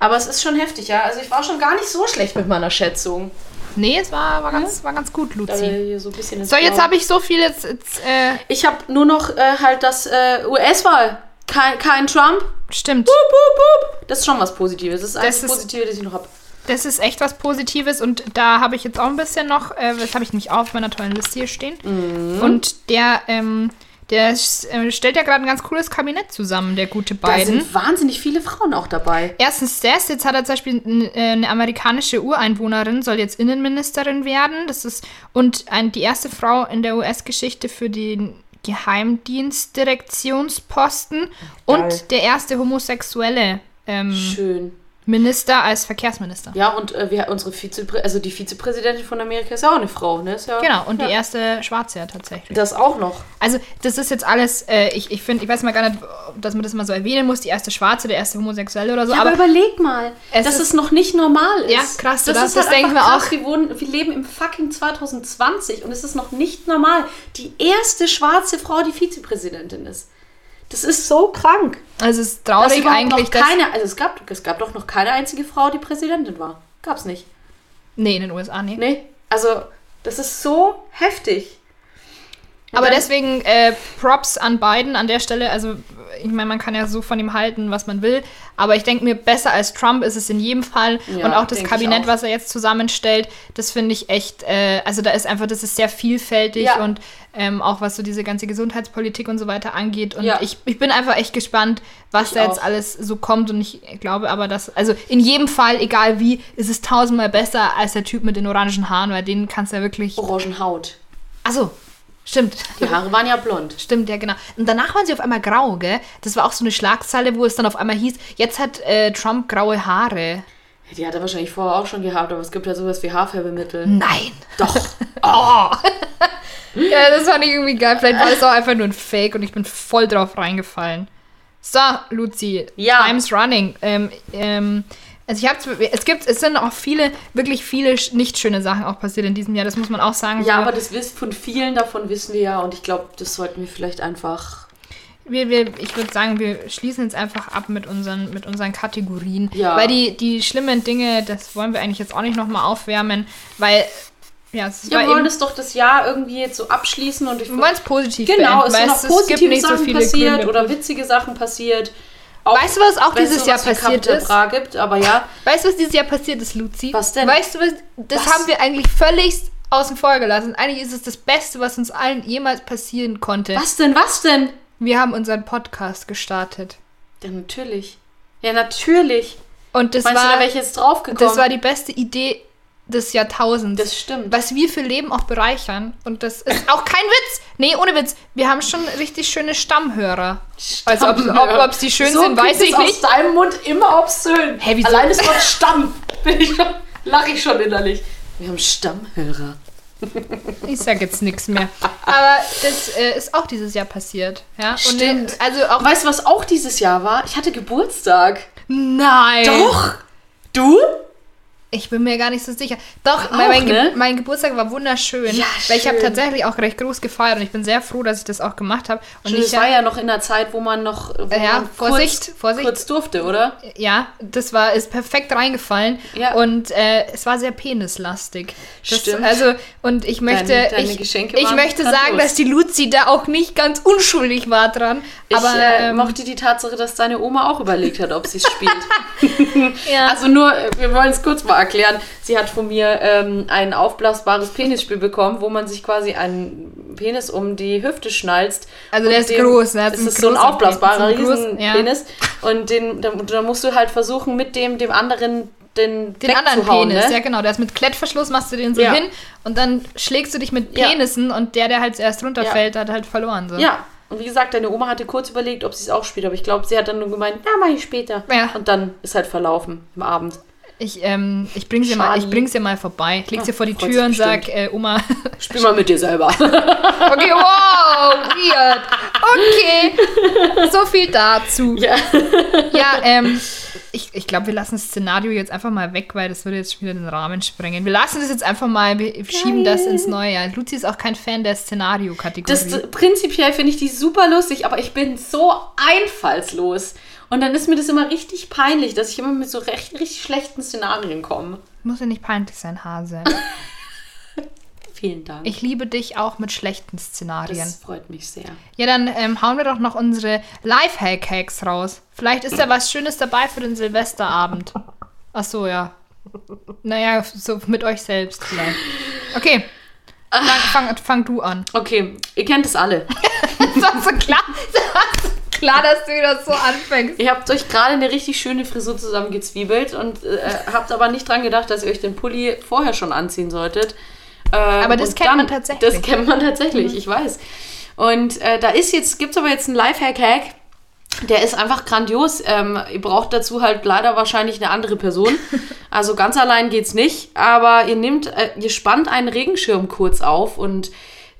Aber es ist schon heftig, ja. Also ich war schon gar nicht so schlecht mit meiner Schätzung. Nee, es war, war, ganz, war ganz gut, Luzi. so So, jetzt habe ich so viel jetzt. jetzt äh, Ich habe nur noch äh, halt das äh, US-Wahl. Kein, kein Trump. stimmt. Boop, boop, boop. Das ist schon was Positives. Das ist Das ist- Positive, das ich noch habe. Das ist echt was Positives und da habe ich jetzt auch ein bisschen noch, äh, das habe ich nämlich auch auf meiner tollen Liste hier stehen. Mhm. Und der, ähm, der äh, stellt ja gerade ein ganz cooles Kabinett zusammen, der gute Da Biden. sind wahnsinnig viele Frauen auch dabei. Erstens das, jetzt hat er zum Beispiel äh, eine amerikanische Ureinwohnerin, soll jetzt Innenministerin werden. Das ist und ein, die erste Frau in der US-Geschichte für den Geheimdienstdirektionsposten Geil. und der erste homosexuelle ähm, Schön. Minister als Verkehrsminister. Ja, und äh, wir, unsere Vizepräsidentin, also die Vizepräsidentin von Amerika ist ja auch eine Frau, ne? Ja, Genau, und ja. die erste Schwarze ja tatsächlich. Das auch noch. Also, das ist jetzt alles, äh, ich, ich finde, ich weiß mal gar nicht, dass man das mal so erwähnen muss, die erste Schwarze, der erste Homosexuelle oder so, Ja, aber, aber, überleg mal, Es dass ist- es noch nicht normal ist. Ja, krass, Das, oder? ist Das halt denken wir krass. auch. Wir, wohnen, wir leben im fucking 2020 und es ist noch nicht normal. Die erste schwarze Frau, die Vizepräsidentin ist. Das ist so krank. also es ist traurig eigentlich, noch dass... keine, also es gab, es gab doch noch keine einzige Frau, die Präsidentin war. Gab's nicht. Nee, in den USA, nee. Nee. Also, das ist so heftig. Und Aber deswegen äh, Props an Biden an der Stelle. Also, ich meine, man kann ja so von ihm halten, was man will. Aber ich denke mir, besser als Trump ist es in jedem Fall. Ja, und auch das Kabinett, auch. was er jetzt zusammenstellt, das finde ich echt. Äh, also, da ist einfach, das ist sehr vielfältig Ja. und ähm, auch was so diese ganze Gesundheitspolitik und so weiter angeht. Und Ja. ich, ich bin einfach echt gespannt, was Ich da jetzt auch. alles so kommt. Und ich glaube aber, dass, also in jedem Fall, egal wie, ist es tausendmal besser als der Typ mit den orangen Haaren, weil den kannst du ja wirklich. Orangenhaut. Achso, stimmt. Die Haare waren ja blond. Stimmt, ja, genau. Und danach waren sie auf einmal grau, gell? Das war auch so eine Schlagzeile, wo es dann auf einmal hieß, jetzt hat äh, Trump graue Haare. Die hat er wahrscheinlich vorher auch schon gehabt, aber es gibt ja sowas wie Haarfärbemittel. Nein. Doch. [laughs] Oh. [laughs] ja, das fand ich irgendwie geil. Vielleicht war das auch einfach nur ein Fake und ich bin voll drauf reingefallen. So, Luzi. Ja. Time's running. Ähm, ähm, also ich habe es gibt, es sind auch viele, wirklich viele nicht schöne Sachen auch passiert in diesem Jahr. Das muss man auch sagen. Ja, So, aber das wisst von vielen davon wissen wir ja und ich glaube, das sollten wir vielleicht einfach. Wir, wir, ich würde sagen, wir schließen jetzt einfach ab mit unseren, mit unseren Kategorien. Ja. Weil die, die schlimmen Dinge, das wollen wir eigentlich jetzt auch nicht nochmal aufwärmen, weil, ja, es wir wollen das doch das Jahr irgendwie jetzt so abschließen und ich wir wollen es positiv Genau, es sind es, es gibt positive so Sachen viele passiert Gründe. oder witzige Sachen passiert. Auch Weißt du, was auch dieses Jahr sowas wie passiert ist? Bra gibt, aber ja. Weißt du, was dieses Jahr passiert ist, Luzi? Was denn? Weißt du, was, das Was? haben wir eigentlich völlig außen vor gelassen. Eigentlich ist es das Beste, was uns allen jemals passieren konnte. Was denn, was denn? Wir haben unseren Podcast gestartet. Ja, natürlich. Ja, natürlich. Und das Meinst du, da war, wäre ich jetzt draufgekommen? das war die beste Idee des Jahrtausends. Das stimmt. was wir für Leben auch bereichern. Und das ist auch kein Witz. Nee, ohne Witz. Wir haben schon richtig schöne Stammhörer. Also ob, ob, ob sie schön so sind, weiß ich nicht. aus deinem Mund immer obszön. Hä, wieso? Allein das Wort Stamm [laughs] bin ich schon, lache ich schon innerlich. Wir haben Stammhörer. Ich sag jetzt nichts mehr. Aber das äh, ist auch dieses Jahr passiert. Ja? Und Stimmt. äh, also auch. Weißt du, was auch dieses Jahr war? Ich hatte Geburtstag. Nein! Doch! Du? Ich bin mir gar nicht so sicher. Doch, Auch, mein, ne? mein Geburtstag war wunderschön. Ja, weil ich habe schön. tatsächlich auch recht groß gefeiert und ich bin sehr froh, dass ich das auch gemacht habe. Und Und ich war ja noch in der Zeit, wo man noch wo ja, man Vorsicht, kurz, Vorsicht. kurz durfte, oder? Ja, das war ist perfekt reingefallen Ja. und äh, es war sehr penislastig. Das, Stimmt. Also und ich möchte Deine- deine ich, ich möchte sagen, dass die Luzi da auch nicht ganz unschuldig war dran. Aber ich äh, ähm, mochte die Tatsache, dass deine Oma auch überlegt hat, ob sie es spielt. [laughs] ja. Also nur, äh, wir wollen es kurz mal erklären. Sie hat von mir ähm, ein aufblasbares Penisspiel bekommen, wo man sich quasi einen Penis um die Hüfte schnalzt. Also der ist groß, ne? Es einen ist so ein aufblasbarer Riesenpenis. Und den, da, da musst du halt versuchen, mit dem, dem anderen den, den anderen wegzuhauen, Penis, ne? ja genau, der ist mit Klettverschluss, machst du den so Ja. hin und dann schlägst du dich mit Ja. Penissen und der, der halt zuerst runterfällt, hat halt verloren. So. Ja. Und wie gesagt, deine Oma hatte kurz überlegt, ob sie es auch spielt, aber ich glaube, sie hat dann nur gemeint, ja, mach ich später. Ja. Und dann ist halt verlaufen im Abend. Ich, ähm, ich bring's dir mal, ich bring's dir mal vorbei. Ich leg's dir vor die Tür und sich sag, äh, Oma, [laughs] Spiel mal mit dir selber. [laughs] okay, wow, weird. Okay, so viel dazu. ja. Ja, ähm, ich, ich glaube, wir lassen das Szenario jetzt einfach mal weg, weil das würde jetzt schon wieder den Rahmen sprengen. Wir lassen das jetzt einfach mal, wir schieben das ins neue Jahr. Luzi ist auch kein Fan der Szenario-Kategorie. Das, prinzipiell finde ich die super lustig, aber ich bin so einfallslos. Und dann ist mir das immer richtig peinlich, dass ich immer mit so recht, richtig schlechten Szenarien komme. Muss ja nicht peinlich sein, Hase. [laughs] Vielen Dank. Ich liebe dich auch mit schlechten Szenarien. das freut mich sehr. Ja, dann ähm, hauen wir doch noch unsere Lifehack-Hacks raus. Vielleicht ist da was Schönes dabei für den Silvesterabend. Ach so, ja. Naja, so mit euch selbst vielleicht. Okay. Fang, fang, fang du an. Okay, ihr kennt es alle. [laughs] Das war so klar, das war so klar, dass du wieder so anfängst. Ihr habt euch gerade eine richtig schöne Frisur zusammengezwiebelt und äh, habt aber nicht dran gedacht, dass ihr euch den Pulli vorher schon anziehen solltet. Ähm, Aber das kennt man tatsächlich. Das kennt man tatsächlich, ich weiß. Und äh, da ist jetzt, gibt es aber jetzt einen Lifehack-Hack. Der ist einfach grandios. Ähm, ihr braucht dazu halt leider wahrscheinlich eine andere Person. [laughs] Also ganz allein geht's nicht. Aber ihr nehmt, äh, ihr spannt einen Regenschirm kurz auf und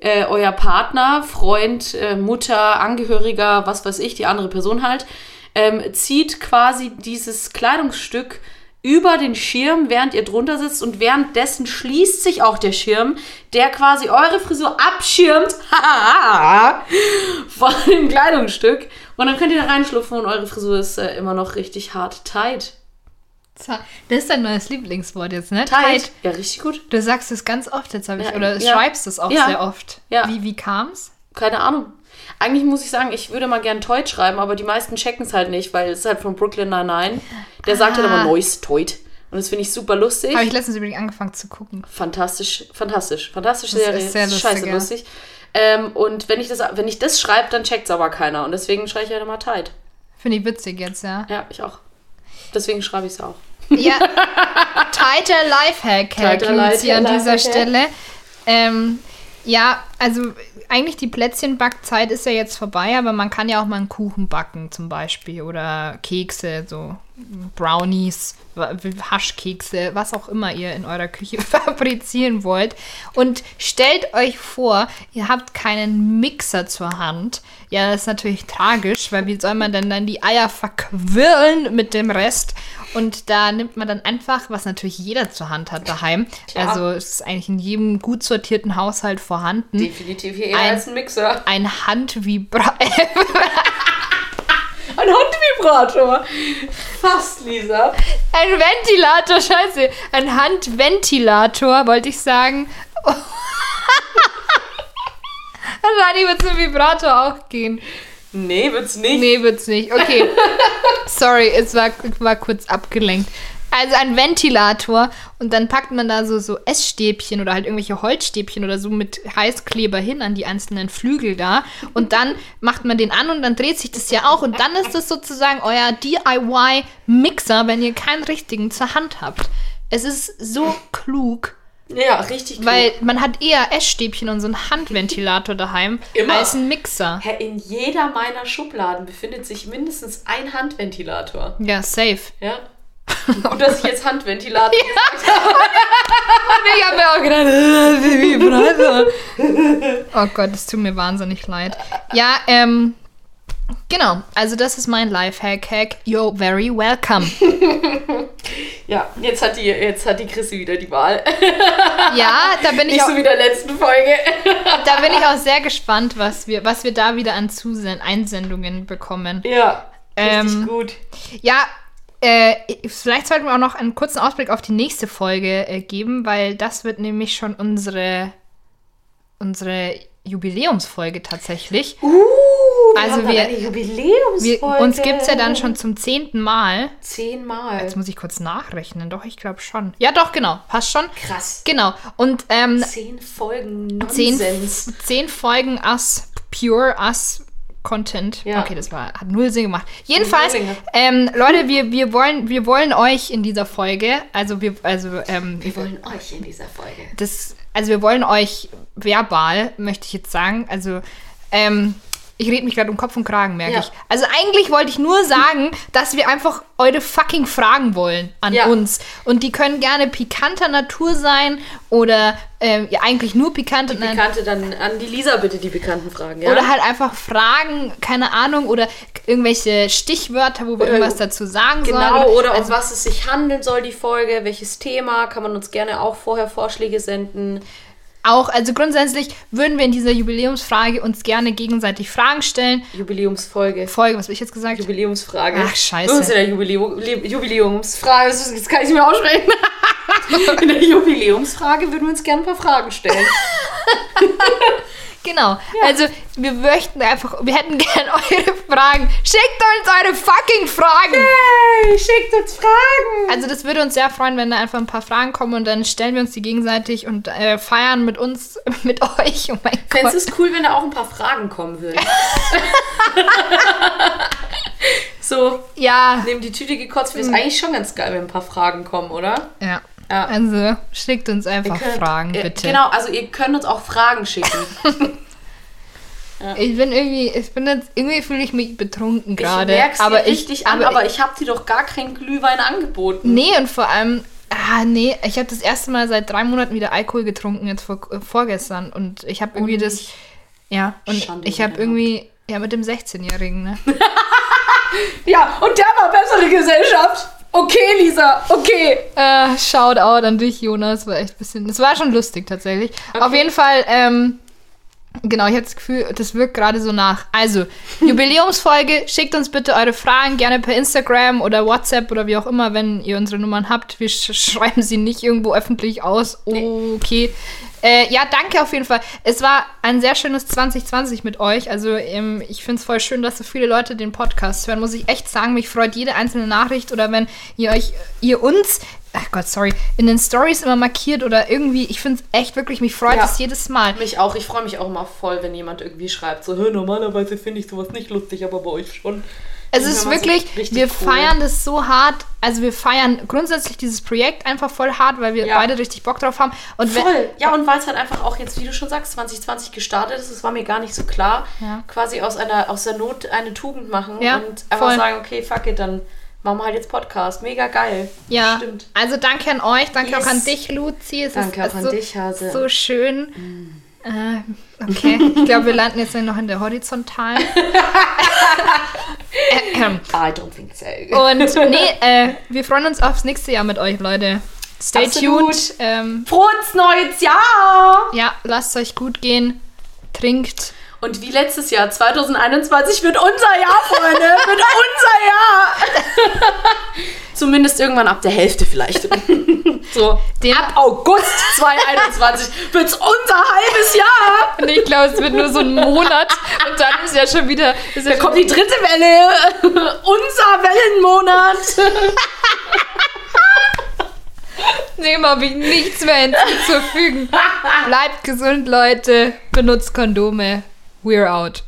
äh, euer Partner, Freund, äh, Mutter, Angehöriger, was weiß ich, die andere Person halt, ähm, zieht quasi dieses Kleidungsstück über den Schirm, während ihr drunter sitzt und währenddessen schließt sich auch der Schirm, der quasi eure Frisur abschirmt [laughs] von dem Kleidungsstück. Und dann könnt ihr da reinschlupfen und eure Frisur ist äh, immer noch richtig hart tight. Das ist dein neues Lieblingswort jetzt, ne? Tight. Ja, richtig gut. Du sagst es ganz oft jetzt, habe ich, Ja, oder ja. schreibst es auch Ja. sehr oft. Ja. Wie, wie kam's? Keine Ahnung. Eigentlich muss ich sagen, ich würde mal gern Toit schreiben, aber die meisten checken es halt nicht, weil es ist halt von Brooklyn Nine-Nine. Der sagt halt Ah. immer Neues Toit. Und das finde ich super lustig. Habe ich letztens übrigens angefangen zu gucken. Fantastisch, fantastisch, fantastische Das Serie. ist sehr scheiße lustig, ja. lustig. Ähm, und wenn ich das, wenn ich das schreibe, dann checkt es aber keiner. Und deswegen schreibe ich halt immer Tide. Finde ich witzig jetzt, ja. Ja, ich auch. Deswegen schreibe ich es auch. Ja, tighter Lifehack, Herr Tighter Luzi, an dieser Lifehack. Stelle. Ähm, ja, also eigentlich die Plätzchenbackzeit ist ja jetzt vorbei, aber man kann ja auch mal einen Kuchen backen zum Beispiel oder Kekse, so Brownies, Haschkekse, was auch immer ihr in eurer Küche [laughs] fabrizieren wollt. Und stellt euch vor, ihr habt keinen Mixer zur Hand. Ja, das ist natürlich tragisch, weil wie soll man denn dann die Eier verquirlen mit dem Rest? Und da nimmt man dann einfach, was natürlich jeder zur Hand hat daheim. Klar. Also es ist eigentlich in jedem gut sortierten Haushalt vorhanden. Definitiv hier eher Ein- als ein Mixer. Ein Handvibra [laughs] Ein Handvibrator. Fast, Lisa. ein Ventilator, scheiße. Ein Handventilator, wollte ich sagen. [laughs] Wahrscheinlich wird zum Vibrator auch gehen. Nee, wird's nicht. Nee, wird's nicht. Okay. [laughs] Sorry, es war, war kurz abgelenkt. Also ein Ventilator und dann packt man da so, so Essstäbchen oder halt irgendwelche Holzstäbchen oder so mit Heißkleber hin an die einzelnen Flügel da und dann macht man den an und dann dreht sich das ja auch und dann ist das sozusagen euer DIY-Mixer, wenn ihr keinen richtigen zur Hand habt. Es ist so klug, Ja, richtig weil man hat eher Essstäbchen und so einen Handventilator [laughs] daheim Immer. als einen Mixer. In jeder meiner Schubladen befindet sich mindestens ein Handventilator. Ja, safe. Ja? [laughs] Gut, dass ich jetzt Handventilator gesagt Ich habe mir auch gedacht, [laughs] Vibrator. Oh Gott, es tut mir wahnsinnig leid. Ja, ähm, genau. Also das ist mein Lifehack. Hack. You're very welcome. [laughs] Ja, jetzt hat die, jetzt hat die Chrissy wieder die Wahl. Ja, da bin ich Nicht auch, so wie der letzten Folge. da bin ich auch sehr gespannt, was wir, was wir da wieder an Zusen Einsendungen bekommen. Ja, richtig Ähm, gut. Ja, äh, vielleicht sollten wir auch noch einen kurzen Ausblick auf die nächste Folge äh, geben, weil das wird nämlich schon unsere, unsere Jubiläumsfolge tatsächlich. Uh, Also wir- eine Jubiläumsfolge. Wir, uns gibt es ja dann schon zum zehnten Mal. zehnmal. Jetzt muss ich kurz nachrechnen. Doch, ich glaube schon. Ja, doch, genau. Passt schon. Krass. Genau. Und ähm, Zehn Folgen zehn, Nonsens. zehn Folgen Us, Pure Us Content. Ja. Okay, das war, hat null Sinn gemacht. Jedenfalls, ähm, Leute, wir, wir, wollen, wir wollen euch in dieser Folge, also wir, also, ähm, Wir wollen euch in dieser Folge. das, also wir wollen euch verbal, möchte ich jetzt sagen, also ähm, ich rede mich gerade um Kopf und Kragen, merke Ja. ich. Also eigentlich wollte ich nur sagen, [laughs] dass wir einfach eure fucking Fragen wollen an Ja. uns. Und die können gerne pikanter Natur sein oder ähm, ja, eigentlich nur pikante Die Bekannte dann an die Lisa bitte die bekannten Fragen, ja? Oder halt einfach Fragen, keine Ahnung, oder irgendwelche Stichwörter, wo wir Oder- irgendwas dazu sagen Genau, sollen. oder um also, was es sich handeln soll, die Folge, welches Thema, kann man uns gerne auch vorher Vorschläge senden. Auch, also grundsätzlich würden wir in dieser Jubiläumsfrage uns gerne gegenseitig Fragen stellen. Jubiläumsfolge. Folge, was habe ich jetzt gesagt? Jubiläumsfrage. Ach, scheiße. Uns in der Jubiläum, Jubiläumsfrage, das kann ich nicht mehr aussprechen. [laughs] in der Jubiläumsfrage würden wir uns gerne ein paar Fragen stellen. [laughs] Genau. Also wir möchten einfach, wir hätten [laughs] gerne eure Fragen. Schickt uns eure fucking Fragen! Hey, schickt uns Fragen! Also das würde uns sehr freuen, wenn da einfach ein paar Fragen kommen und dann stellen wir uns die gegenseitig und äh, feiern mit uns, [laughs] mit euch. Oh mein Gott. Fändest du es cool, wenn da auch ein paar Fragen kommen würden? [laughs] so, Ja. neben die Tüte gekotzt, wäre es eigentlich schon ganz geil, wenn ein paar Fragen kommen, oder? Ja. Ja. Also schickt uns einfach könnt- Fragen, bitte. Genau, also ihr könnt uns auch Fragen schicken. [laughs] Ja. Ich bin irgendwie, ich bin jetzt, irgendwie fühle ich mich betrunken gerade. Ich merk's aber richtig an, aber ich habe dir doch gar keinen Glühwein angeboten. Nee, und vor allem, ah, nee, ich habe das erste Mal seit drei Monaten wieder Alkohol getrunken, jetzt vor, äh, vorgestern. Und ich habe irgendwie Und das, ja, und Schande ich habe irgendwie, ja, mit dem 16-Jährigen, ne? [laughs] Ja, und der war bessere Gesellschaft. Okay, Lisa, okay. äh, Shoutout an dich, Jonas, war echt ein bisschen, das war schon lustig tatsächlich. Auf jeden Fall, ähm, Genau, ich habe das Gefühl, das wirkt gerade so nach. Also, Jubiläumsfolge, [laughs] schickt uns bitte eure Fragen gerne per Instagram oder WhatsApp oder wie auch immer, wenn ihr unsere Nummern habt. Wir sch schreiben sie nicht irgendwo öffentlich aus. Okay. Äh, ja, danke auf jeden Fall. Es war ein sehr schönes 2020 mit euch. Also, ähm, ich finde es voll schön, dass so viele Leute den Podcast hören. Muss ich echt sagen, mich freut jede einzelne Nachricht oder wenn ihr euch, ihr uns, ach Gott, sorry, in den Stories immer markiert oder irgendwie, ich finde es echt wirklich, mich freut Ja. es jedes Mal. Mich auch. Ich freue mich auch immer voll, wenn jemand irgendwie schreibt, so, "Hä, normalerweise finde ich sowas nicht lustig, aber bei euch schon. Es ist wirklich, wir cool. feiern das so hart. Also wir feiern grundsätzlich dieses Projekt einfach voll hart, weil wir Ja. beide richtig Bock drauf haben. Und Voll. Ja, und weil es halt einfach auch jetzt, wie du schon sagst, 2020 gestartet ist, das war mir gar nicht so klar. Ja. Quasi aus einer aus der Not eine Tugend machen Ja, und einfach voll. sagen, okay, fuck it, dann machen wir halt jetzt Podcast. Mega geil. ja, Stimmt. also danke an euch, danke Yes. auch an dich, Luzi. Es Danke ist, auch an so, dich, Hase. So schön. Äh, okay, ich glaube, wir landen jetzt noch in der Horizontalen. Ähm, [coughs] I don't think so. Und nee, äh, wir freuen uns aufs nächste Jahr mit euch, Leute. Stay Absolut. tuned. Ähm, Frohes neues Jahr! ja, lasst euch gut gehen. Trinkt. Und wie letztes Jahr, 2021 wird unser Jahr, Freunde. wird unser Jahr. [laughs] Zumindest irgendwann ab der Hälfte vielleicht. [laughs] so. Den- ab August 2021 [laughs] wird's unser halbes Jahr. Und ich glaube, es wird nur so ein Monat und dann ist ja schon wieder. Ist ja Da kommt die dritte Welle. [laughs] unser Wellenmonat. Dem habe ich nichts mehr hinzuzufügen. Bleibt gesund, Leute. Benutzt Kondome. We're out.